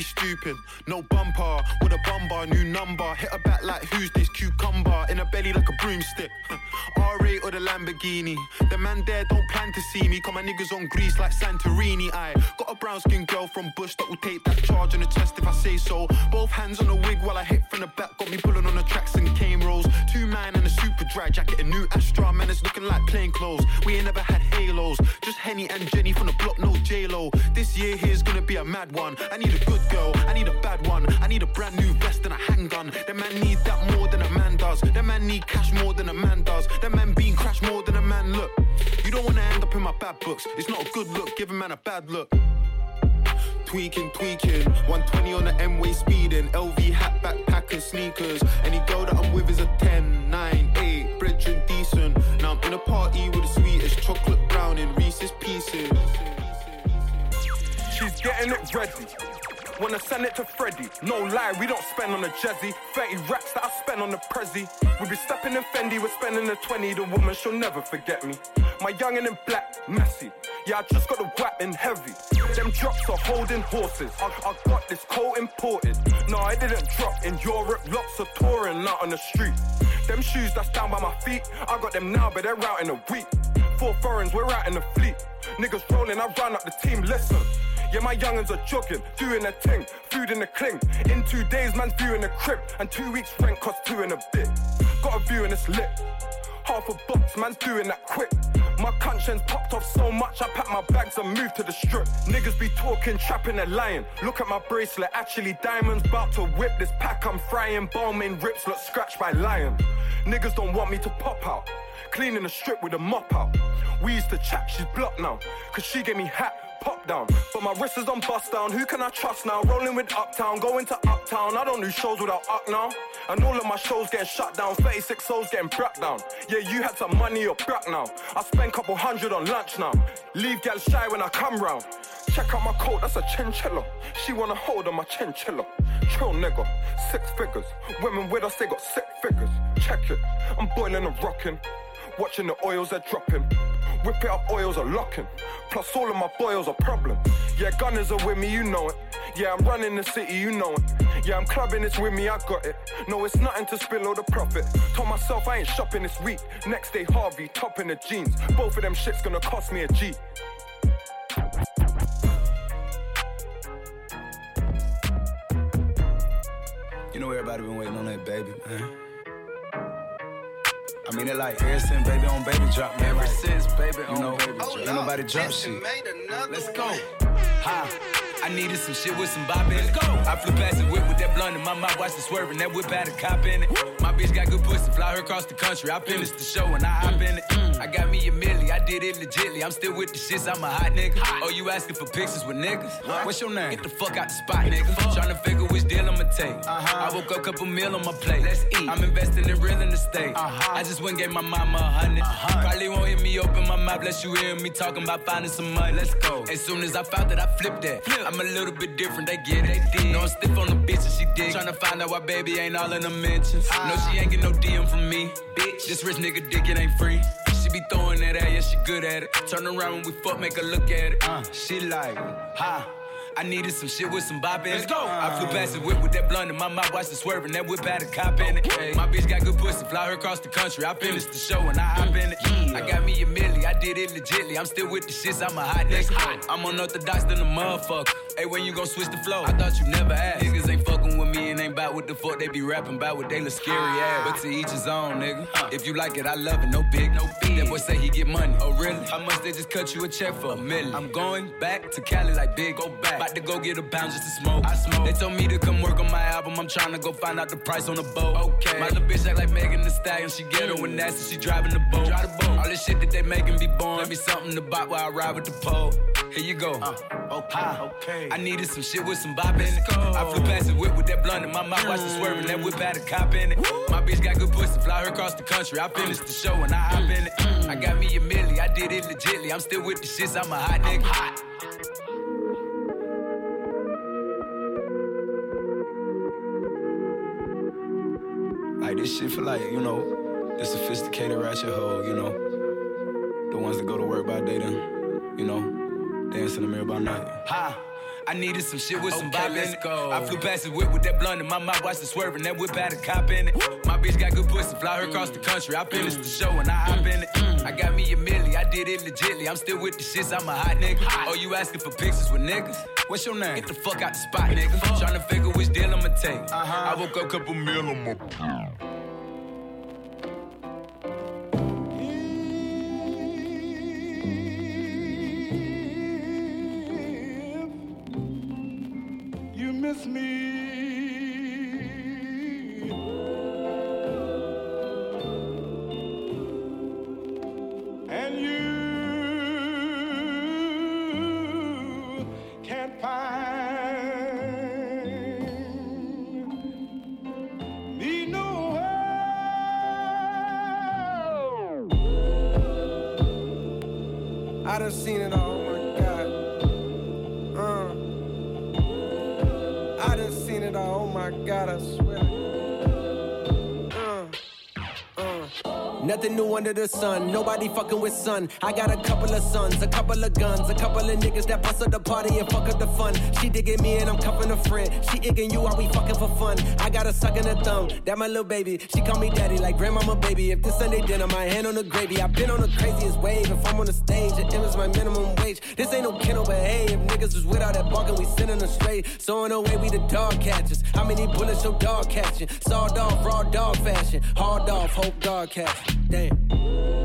Be stupid. No bumper with a bumper, new number. Hit a back like who's this cucumber? In a belly like a broomstick. *laughs* R8 or the Lamborghini. The man there don't plan to see me. Call my niggas on grease like Santorini. I got a brown skin girl from Bush that will take that charge on the chest if I say so. Both hands on the wig while I hit from the back. Got me pulling on the tracks and cane rolls. Two man and a super dry jacket. A new Astra, man, it's looking like plain clothes. We ain't never had halos. Just Henny and Jenny from the block, no J-Lo. This year here's gonna be a mad one. I need a good girl, I need a bad one. I need a brand new vest and a handgun. The man need that more than a man does. The man need cash more than a man does. The man being crashed more than a man look. You don't wanna end up in my bad books. It's not a good look, give a man a bad look. Tweaking, tweaking, 120 on the M way speeding, LV hat, backpack, and sneakers. Any girl that I'm with is a 10, 9, 8, brethren decent. Now I'm in a party with the sweetest chocolate brown in Reese's pieces. She's getting it ready. Wanna send it to Freddy. No lie, we don't spend on the jazzy. 30 racks that I spend on the Prezi. We be stepping in Fendi, we're spending the 20. The woman, she'll never forget me. My youngin' in black, messy. Yeah, I just got the whap in heavy. Them drops are holding horses. I, I got this coat imported. No, I didn't drop in Europe. Lots of touring out on the street. Them shoes that's down by my feet. I got them now, but they're out in a week. Four foreigns, we're out in the fleet. Niggas rolling, I run up the team. Listen. Yeah, my youngins are jogging, doing a ting, food in the cling. In two days, man's viewing a crib, and two weeks rent cost two and a bit. Got a view and it's lit. Half a box, man's doing that quick. My conscience popped off so much, I packed my bags and moved to the strip. Niggas be talking, trapping and lying. Look at my bracelet, actually diamonds. About to whip this pack, I'm frying. Balmain rips, look scratched by lion. Niggas don't want me to pop out. Cleaning the strip with a mop out. We used to chat, she's blocked now. Cause she gave me hat, pop down. But my wrist is on bust down. Who can I trust now? Rolling with Uptown, going to Uptown. I don't do shows without Up now. And all of my shows getting shut down. 36 souls getting brought down. Yeah, you had some money, you're back now. I spend couple hundred on lunch now. Leave gal shy when I come round. Check out my coat, that's a chinchilla. She wanna hold on my chinchilla. Chill nigga, six figures. Women with us, they got six figures. Check it, I'm boiling and rocking. Watching the oils, they're dropping. Whip it up, oils are locking. Plus, all of my boils are problem. Yeah, gunners are with me, you know it. Yeah, I'm running the city, you know it. Yeah, I'm clubbing, it's with me, I got it. No, it's nothing to spill all the profit. Told myself I ain't shopping this week. Next day, Harvey, top in the jeans. Both of them shits gonna cost me a G. You know everybody been waiting on that baby, man. I mean it like ever since baby on baby drop, man. Ever like, since baby on you know, baby drop. Ain't nobody drop shit. Let's go. Ha. I needed some shit with some bop in it. Go. I flew past the whip with that blunt in my mouth, watched it swerving. That whip had a cop in it. My bitch got good pussy, fly her across the country. I finished the show and I hop in it. I got me a milli, I did it legitly. I'm still with the shits, I'm a hot nigga. Oh, you asking for pictures with niggas? What's your name? Get the fuck out the spot, nigga. Tryna figure which deal I'ma take. Uh-huh. I woke up, couple meal on my plate. Let's eat. I'm investing in real estate. Uh-huh. I just went and gave my mama a 100 uh-huh. Probably won't hear me open my mouth, bless you hear me talking about finding some money. Let's go. As soon as I found that, I flipped that. I'm a little bit different, they get it. They. No, I'm stiff on the bitch and she dig. Tryna find out why baby ain't all in the mentions. No, she ain't get no DM from me. Bitch, this rich nigga dick, it ain't free. She be throwing that at, yeah, she good at it. Turn around when we fuck, make her look at it. Uh, she like, ha. I needed some shit with some bop in it. Let's go. I flew past the whip with that blunt in my mouth, watched it swerving. That whip had a cop in it. Hey, my bitch got good pussy, fly her across the country. I finished the show and I hop in it. I got me a milli, I did it legitly. I'm still with the shits, I'm a hot nigga. I'm unorthodox than a motherfucker. Hey, when you gon' switch the flow? I thought you never asked. Niggas ain't fucking with me and ain't bout what the fuck they be rapping about what they look scary ass. But to each his own, nigga. If you like it, I love it, no big, no big. That boy say he get money. Oh, really? How much they just cut you a check for? A million. I'm going back to Cali like big, go back. About to go get a pound just to smoke. I smoke. They told me to come work on my album. I'm trying to go find out the price on the boat. Okay. My little bitch act like Megan Thee Stallion. She ghetto and nasty. She driving the boat. Drive the boat. All this shit that they making be born. Let me something to buy while I ride with the pole. Here you go. Uh, okay. Ah, okay. I needed some shit with some bop in it. I flew past the whip with that blunt in my mouth. Watched it swerving. That whip had a cop in it. My bitch got good pussy. Fly her across the country. I finished the show and I hop in it. I got me a milli. I did it legitly. I'm still with the shits. I'm a hot nigga. hot. Like this shit for like, you know, the sophisticated ratchet hoe, you know. The ones that go to work by day then, you know, dance in the mirror by night. Ha! I needed some shit with some Okay, bop let's it. go. I flew past the whip with that blunt in my mouth, watched it swerving. That whip had a cop in it. My bitch got good pussy, fly her across the country. I finished the show and I hop in it. I got me a milli, I did it legitly. I'm still with the shits, I'm a hot nigga. Oh, you asking for pictures with niggas? What's your name? Get the fuck out the spot, nigga. Tryna figure which deal I'ma take. Uh-huh. I woke up, couple meal on my Miss me. Under the sun, nobody fucking with sun. I got a couple of sons, a couple of guns, a couple of niggas that bust up the party and fuck up the fun. She digging me and I'm cuffing a friend. She igging you while we fucking for fun. I got a suck in the thumb, that my little baby. She call me daddy like grandmama baby. If this Sunday dinner, my hand on the gravy. I've been on the craziest wave. If I'm on the stage, it was my minimum wage. This ain't no kennel, but hey, if niggas was without that barking, we sending them straight. So in a way, we the dog catchers. How many bullets your dog catching? Sawed off, raw dog fashion. Hard off, hope dog catch. Damn. I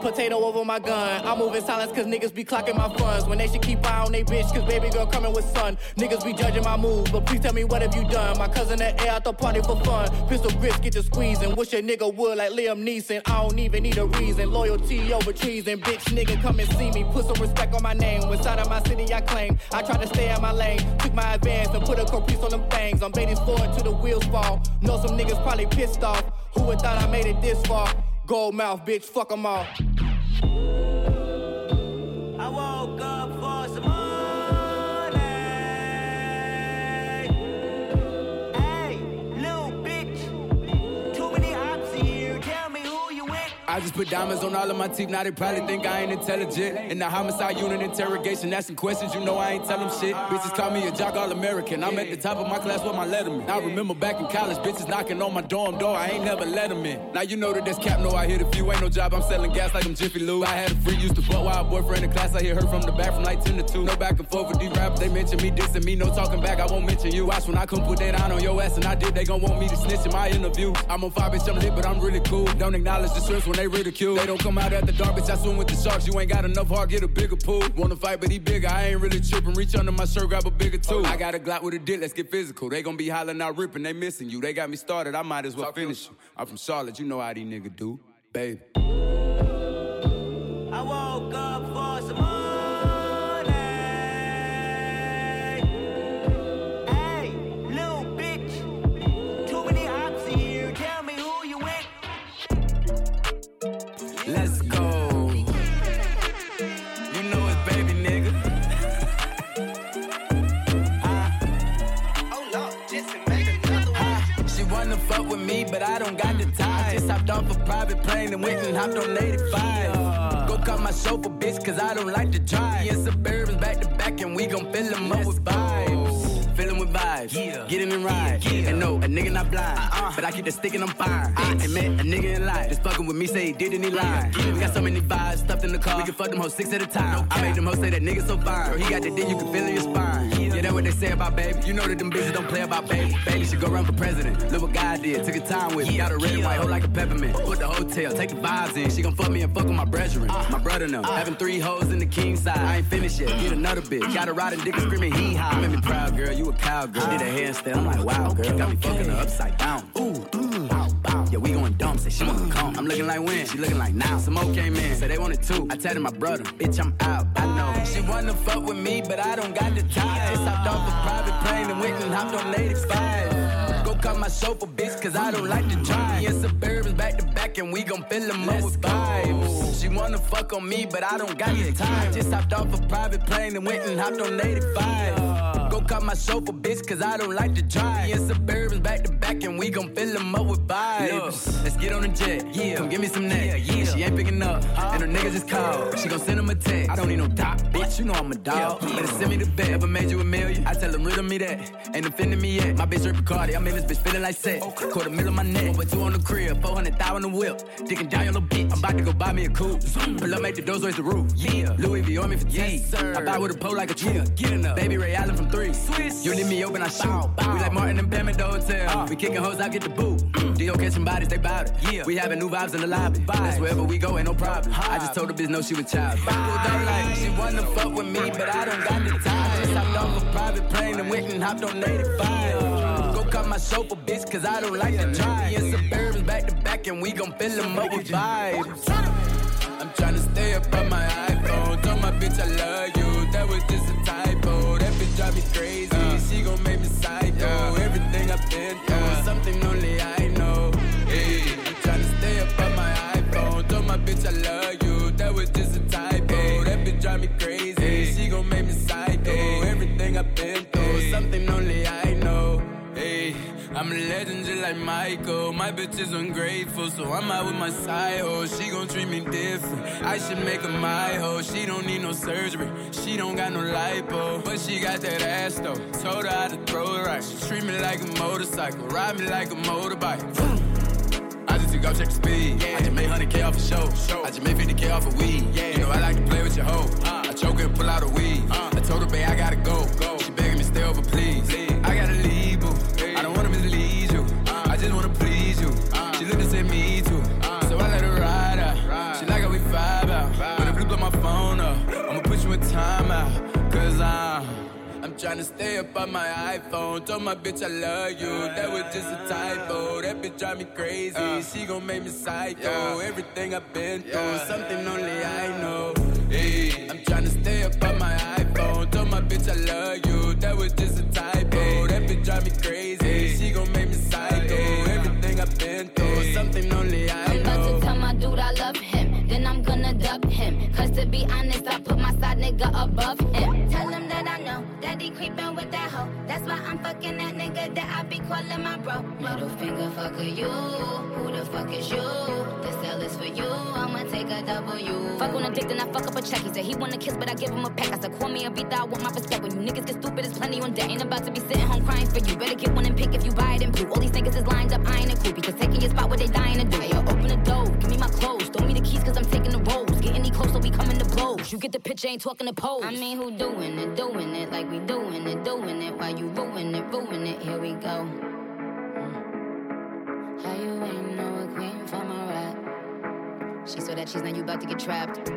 Potato over my gun. I'm moving silence cause niggas be clocking my funds. When they should keep eye on they bitch cause baby girl coming with son. Niggas be judging my moves, but please tell me what have you done? My cousin at air out the party for fun. Pistol grips get to squeezing. Wish a nigga would like Liam Neeson. I don't even need a reason. Loyalty over treason. Bitch nigga come and see me. Put some respect on my name. Inside of my city I claim. I try to stay in my lane. Took my advance and put a caprice on them things. I'm baiting forward till the wheels fall. Know some niggas probably pissed off. Who would thought I made it this far? Gold mouth, bitch, fuck 'em all. I woke up I just put diamonds on all of my teeth, now they probably think I ain't intelligent. In the homicide unit interrogation, asking questions, you know I ain't tell them shit. Bitches call me a jock all American. I'm at the top of my class with my letterman. I remember back in college, bitches knocking on my dorm door, I ain't never let them in. Now you know that this cap, no, I hit a few, ain't no job, I'm selling gas like I'm Jiffy Lube. I had a free, used to fuck wild boyfriend in class, I hear her from the back from like 10 to 2. No back and forth with these rappers, they mention me dissing me, no talking back, I won't mention you. Watch when I come put that down on your ass, and I did, they gon' want me to snitch in my interview. I'm on fire, bitch, I'm lit, but I'm really cool. Don't acknowledge the strips when they ridicule. They don't come out at the dark, bitch. I swim with the sharks. You ain't got enough heart, get a bigger pool. Wanna fight, but he bigger. I ain't really tripping. Reach under my shirt, grab a bigger tool. I got a Glock with a dick, let's get physical. They gon' be hollering out, ripping, they missing you. They got me started, I might as well finish you. I'm from Charlotte, you know how these niggas do, baby. I woke up for some money. Off a private plane and went and hopped on 85. Go cut my chauffeur, bitch, cause I don't like to drive. Yeah, Suburbans back to back, and we gon' fill them up with vibes. Fill with vibes. Get in and ride. And no, a nigga not blind. Uh-uh. But I keep the stick and I'm fire. And met a nigga in life. Just fucking with me, say he did and he lied. We got so many vibes stuffed in the car. We can fuck them hoes six at a time. I made them hoes say that nigga so fine. Girl, he got the dick you can feel in your spine. Yeah, that's what they say about baby. You know that them bitches don't play about baby. Baby should go run for president. Look what God did. Took a time with me. Got a red and white hoe like a peppermint. Put the hotel, take the vibes in. She gon' fuck me and fuck with my brethren. Uh. My brother and them. Uh. Having three hoes in the king side. I ain't finished yet. Get another bitch. Uh. Got a riding dick and screaming hee haw. Made me proud, girl. You a cowgirl. Did a handstand. I'm like, wow, girl. Got me fucking her upside down. Ooh, ooh, bow, bow. Yeah, we going dumb. Say she wanna come. I'm looking like when? She looking like now. Some came in. Say they wanted two. I tell my brother, bitch, I'm out. I know. She wanna fuck with me, but I don't got the time. Just hopped off a private plane and went and hopped on 85. Go cut my chauffeur, bitch, cause I don't like to drive. Me and Suburbans back to back, and we gon' fill them up with vibes. She wanna fuck on me, but I don't got the time. Just hopped off a private plane and went and hopped on 85. Cut my chauffeur, bitch, cause I don't like to drive. Me and Suburbans back to back, and we gon' fill them up with vibes. Let's get on the jet, yeah. Come give me some neck, yeah, yeah. She ain't picking up, and her nigga just called. She gon' send him a text. I don't need no doc, bitch, you know I'm a dog. Better send me the bet, ever made you a million? I tell him, riddle me that. Ain't offending me yet. My bitch Rick Cardi, I'm in this bitch feeling like sex. Quarter mil on my neck, over two on the crib, 400 thou on the whip. Digging down your little bitch, I'm about to go buy me a coupe. Pull up, make the doors raise the roof. Yeah, Louis V on me for. Yes, sir. I buy with a pole like a tree. Yeah, get enough. Baby Ray Allen from three. Swiss. You leave me open, I shoot. We like Martin and Pam at the hotel. We kicking hoes, I get the boot. D.O. catching bodies, they bout it. Yeah. We having new vibes in the lobby. That's wherever we go, ain't no problem. I just told the bitch no, she was child. Pulled like she wanna fuck with me, but I don't got the time. Just hopped off a private plane and went and hopped on 85. Go cut my chauffeur, bitch, cause I don't like to drive. Yeah, Suburbans back to back, and we gon' fill them up with vibes. I'm tryna stay up on my iPhone. Told my bitch I love you. That was just a typo. That bitch drive me crazy. Uh. She gon' make me psycho. Everything I've been through, something only I know. Hey, I'm tryna stay up on my iPhone. Told my bitch I love you. That was just a typo. That bitch drive me crazy. She gon' make me psycho. Everything I've been through, something only I know. Hey, I'm a legend just like Michael. My bitch is ungrateful, so I'm out with my side hoe. She gon' treat me different. I should make her my hoe. She don't need no surgery. She don't got no lipo, but she got that ass though. Told her how to throw it right. She treat me like a motorcycle, ride me like a motorbike. I just took off, check the speed. I just made 100k off a show. I just made 50k off a weed. Yeah. You know I like to play with your hoe. I choke and pull out a weed. I told her, babe, I gotta go. She tryna stay up on my iPhone. Told my bitch I love you. That was just a typo. That bitch drive me crazy. Uh. She gon' make me psycho. Everything I've been through, something only I know. Hey, I'm tryna stay up on my iPhone. Told my bitch I love you. That was just a typo. That bitch drive me crazy. She gon' make me psycho. Everything I've been through, something only I I'm about to tell my dude I love him. Then I'm gonna dub him. Cause to be honest, I put my side nigga above him. Tell him that I know that he creepin' with that hoe. That's why I'm fucking that nigga that I be calling my bro. Middle finger fucker you. Who the fuck is you? This L is for you. I'ma take a W. Fuck on a dick, then I fuck up a check. He said he wanna kiss, but I give him a peck. I said, call me a beat I want my respect. When you niggas get stupid, it's plenty on deck. Ain't about to be sitting home crying for you. Better get one and pick if you buy it in blue. All these niggas is lined up, I ain't a creepy. Cause taking your spot what they dying to do. Hey, yo, open the door, give me my clothes. Rolls. Get we coming to blows. You get the picture, ain't talking to pose. I mean, who doing it, doing it like we doing it, doing it. While you ruin it, ruin it, here we go. Mm. How you ain't know a queen from a rat? She saw that she's now you about to get trapped.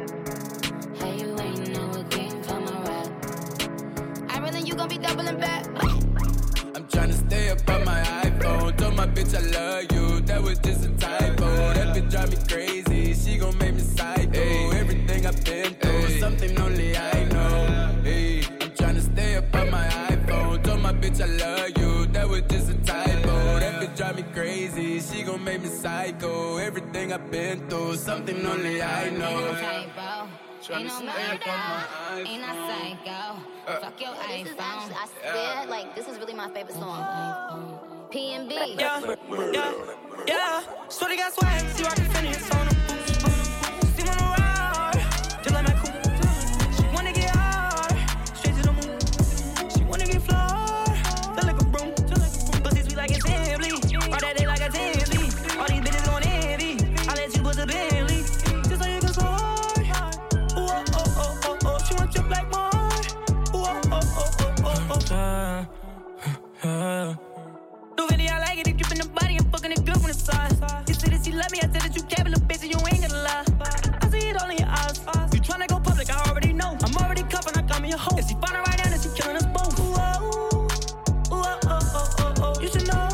Hey, you ain't know a queen from a rap. I really you gon' be doubling back. I'm tryna stay up on my iPhone. Told my bitch I love you. That was just a typo. That bitch drive me crazy. She gon' make me psycho. Everything I've been through, something only I know. Hey, I'm tryna stay up on my iPhone. Told my bitch I love you. That was just a typo. That bitch drive me crazy. She gon' make me psycho. Everything I've been through, something only I know. Ain't no mother, ain't a psycho. Fuck your This is iPhone. actually, I swear, like, this is really my favorite song. P and B. Yeah, yeah, yeah. Sweaty got swag, see I can finish on side. You said that she love me, I said that you cap little bitch, and you ain't gonna lie. I see it all in your eyes. You tryna go public, I already know. I'm already cuffing, I got me a hoe. If she find her right now, then she killing us both. Ooh, oh, ooh, oh, oh, oh, oh, oh. You should know.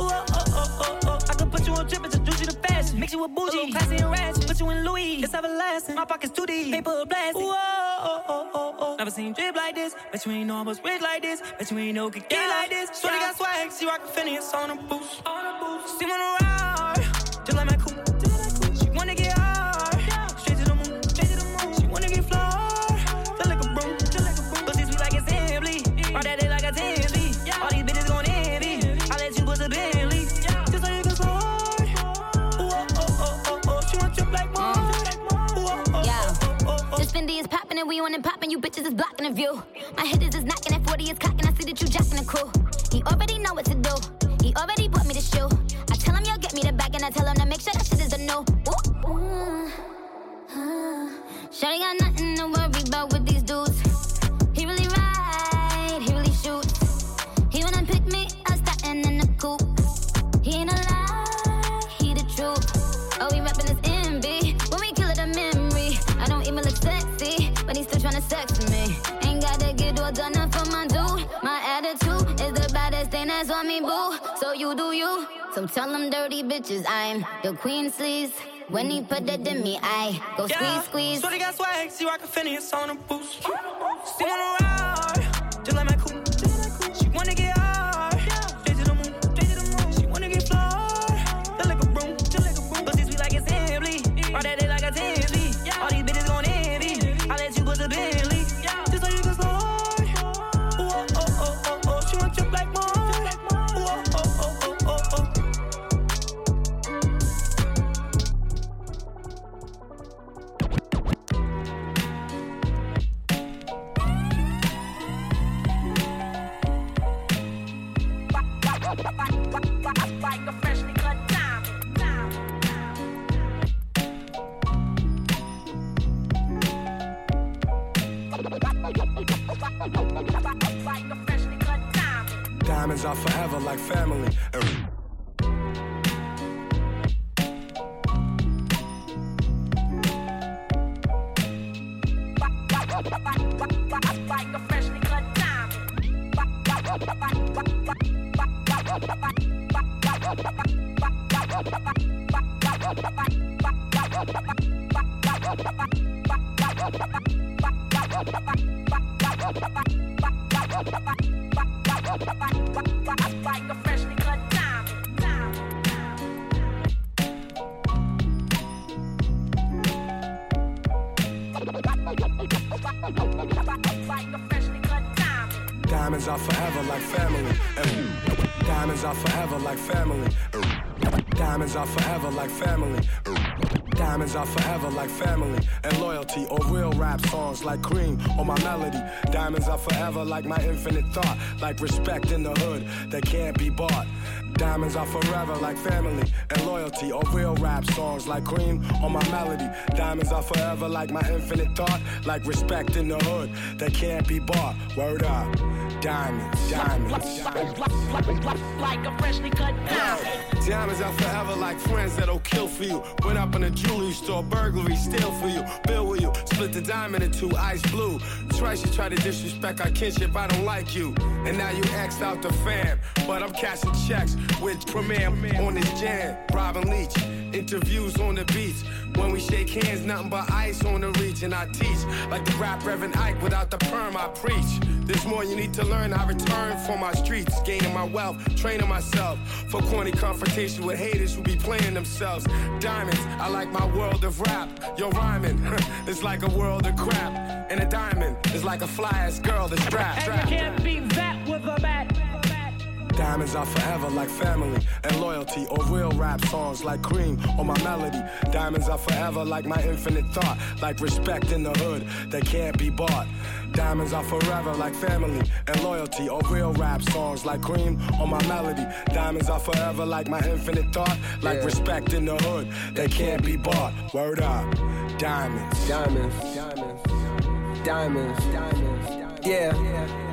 Ooh, oh, oh, oh, oh, oh. I could put you on trip, introduce you to fashion. Mix you with bougie, classy and ratchet. Put you in Louis, it's everlasting. My pockets too deep, paper blasting. Ooh, oh, oh, oh, oh, oh. Never seen drip like this, but you ain't know I was rich like this. Bet you ain't know could get like this. Shorty got swag, she rockin' Fendi on the boots. On boots. See when I ride, just like my coupe. She wanna get hard, straight to the moon. Straight to the moon. She wanna get floored, feel like a broom. Feel like a broom. Pussy sweet like assembly, all that Fendi is popping and we on and popping. You bitches is blocking the view. My hitters is knocking at 40 is cocking. I see that you jacking the crew. He already know what to do. He already bought me the shoe. I tell him you'll get me the bag and I tell him to make sure that shit is a no. Ooh. Uh, Shawty got nothing to worry about with these dudes. He really ride, he really shoot. He wanna pick me up, starting in the coupe. Tryna sex me. Ain't gotta get all done up for my dude. My attitude is the baddest thing that's on me, boo. So you do you. So tell them dirty bitches I'm the queen sleaze. When he put that in me, I go squeeze, squeeze. Shorty got swag, see rockin' Fendi on the boost. See when I ride, just like my coupe. She wanna get like my infinite thought, like respect in the hood that can't be bought. Diamonds are forever like family and loyalty or real rap songs like cream on my melody. Diamonds are forever like my infinite thought, like respect in the hood that can't be bought. Word up. Diamonds, diamonds, diamonds. Like a freshly cut diamond. Diamonds are forever like friends that'll kill for you. Went up in a jewelry store, burglary, steal for you, bill with you, split the diamond in two, ice blue. Twice you try to disrespect our kinship, I don't like you. And now you axed out the fam, but I'm cashing checks with Premier on this jam. Robin Leach, interviews on the beach. When we shake hands, nothing but ice on the. And I teach like the rap Reverend Ike without the perm, I preach. There's more you need to learn. I return for my streets, gaining my wealth, training myself for corny confrontation with haters who be playing themselves. Diamonds, I like my world of rap. Yo, rhyming, *laughs* it's like a world of crap. And a diamond is like a fly ass girl that's strapped. And you can't beat that with a bat. Diamonds are forever like family and loyalty or real rap songs like cream or my melody. Diamonds are forever like my infinite thought, like respect in the hood that can't be bought. Diamonds are forever like family and loyalty or real rap songs like cream or my melody. Diamonds are forever like my infinite thought, like Yeah. respect in the hood that can't be bought. Word up. Diamonds. Diamonds. Diamonds. Diamonds. Diamonds. Yeah.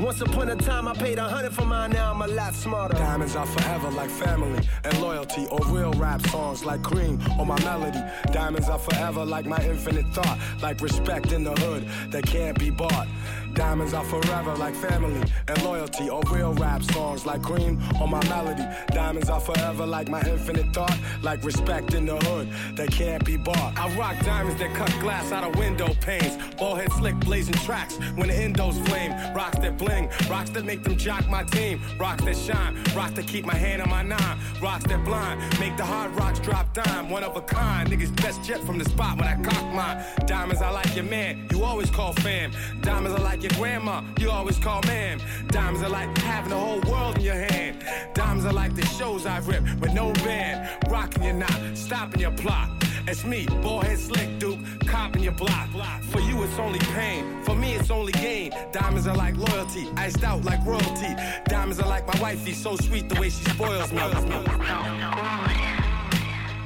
Once upon a time, I paid a hundred for mine, now I'm a lot smarter. Diamonds are forever like family and loyalty or real rap songs like cream or my melody. Diamonds are forever like my infinite thought, like respect in the hood that can't be bought. Diamonds are forever like family and loyalty or real rap songs like cream or my melody. Diamonds are forever like my infinite thought, like respect in the hood that can't be bought. I rock diamonds that cut glass out of window panes. Ball head slick blazing tracks when the endos flame. Rocks that bling, rocks that make them jock my team. Rocks that shine, rocks that keep my hand on my nine. Rocks that blind, make the hard rocks drop dime. One of a kind, niggas best jet from the spot when I cock mine. Diamonds, I like your man, you always call fam. Diamonds, I like your grandma, you always call ma'am. Diamonds are like having the whole world in your hand. Diamonds are like the shows I rip with no band. Rocking your knot, stopping your plot. It's me, ballhead slick Duke, copping your block. For you, it's only pain. For me, it's only gain. Diamonds are like loyalty, iced out like royalty. Diamonds are like my wifey, so sweet the way she spoils me.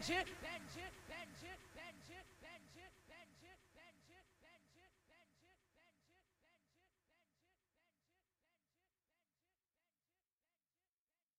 Beni.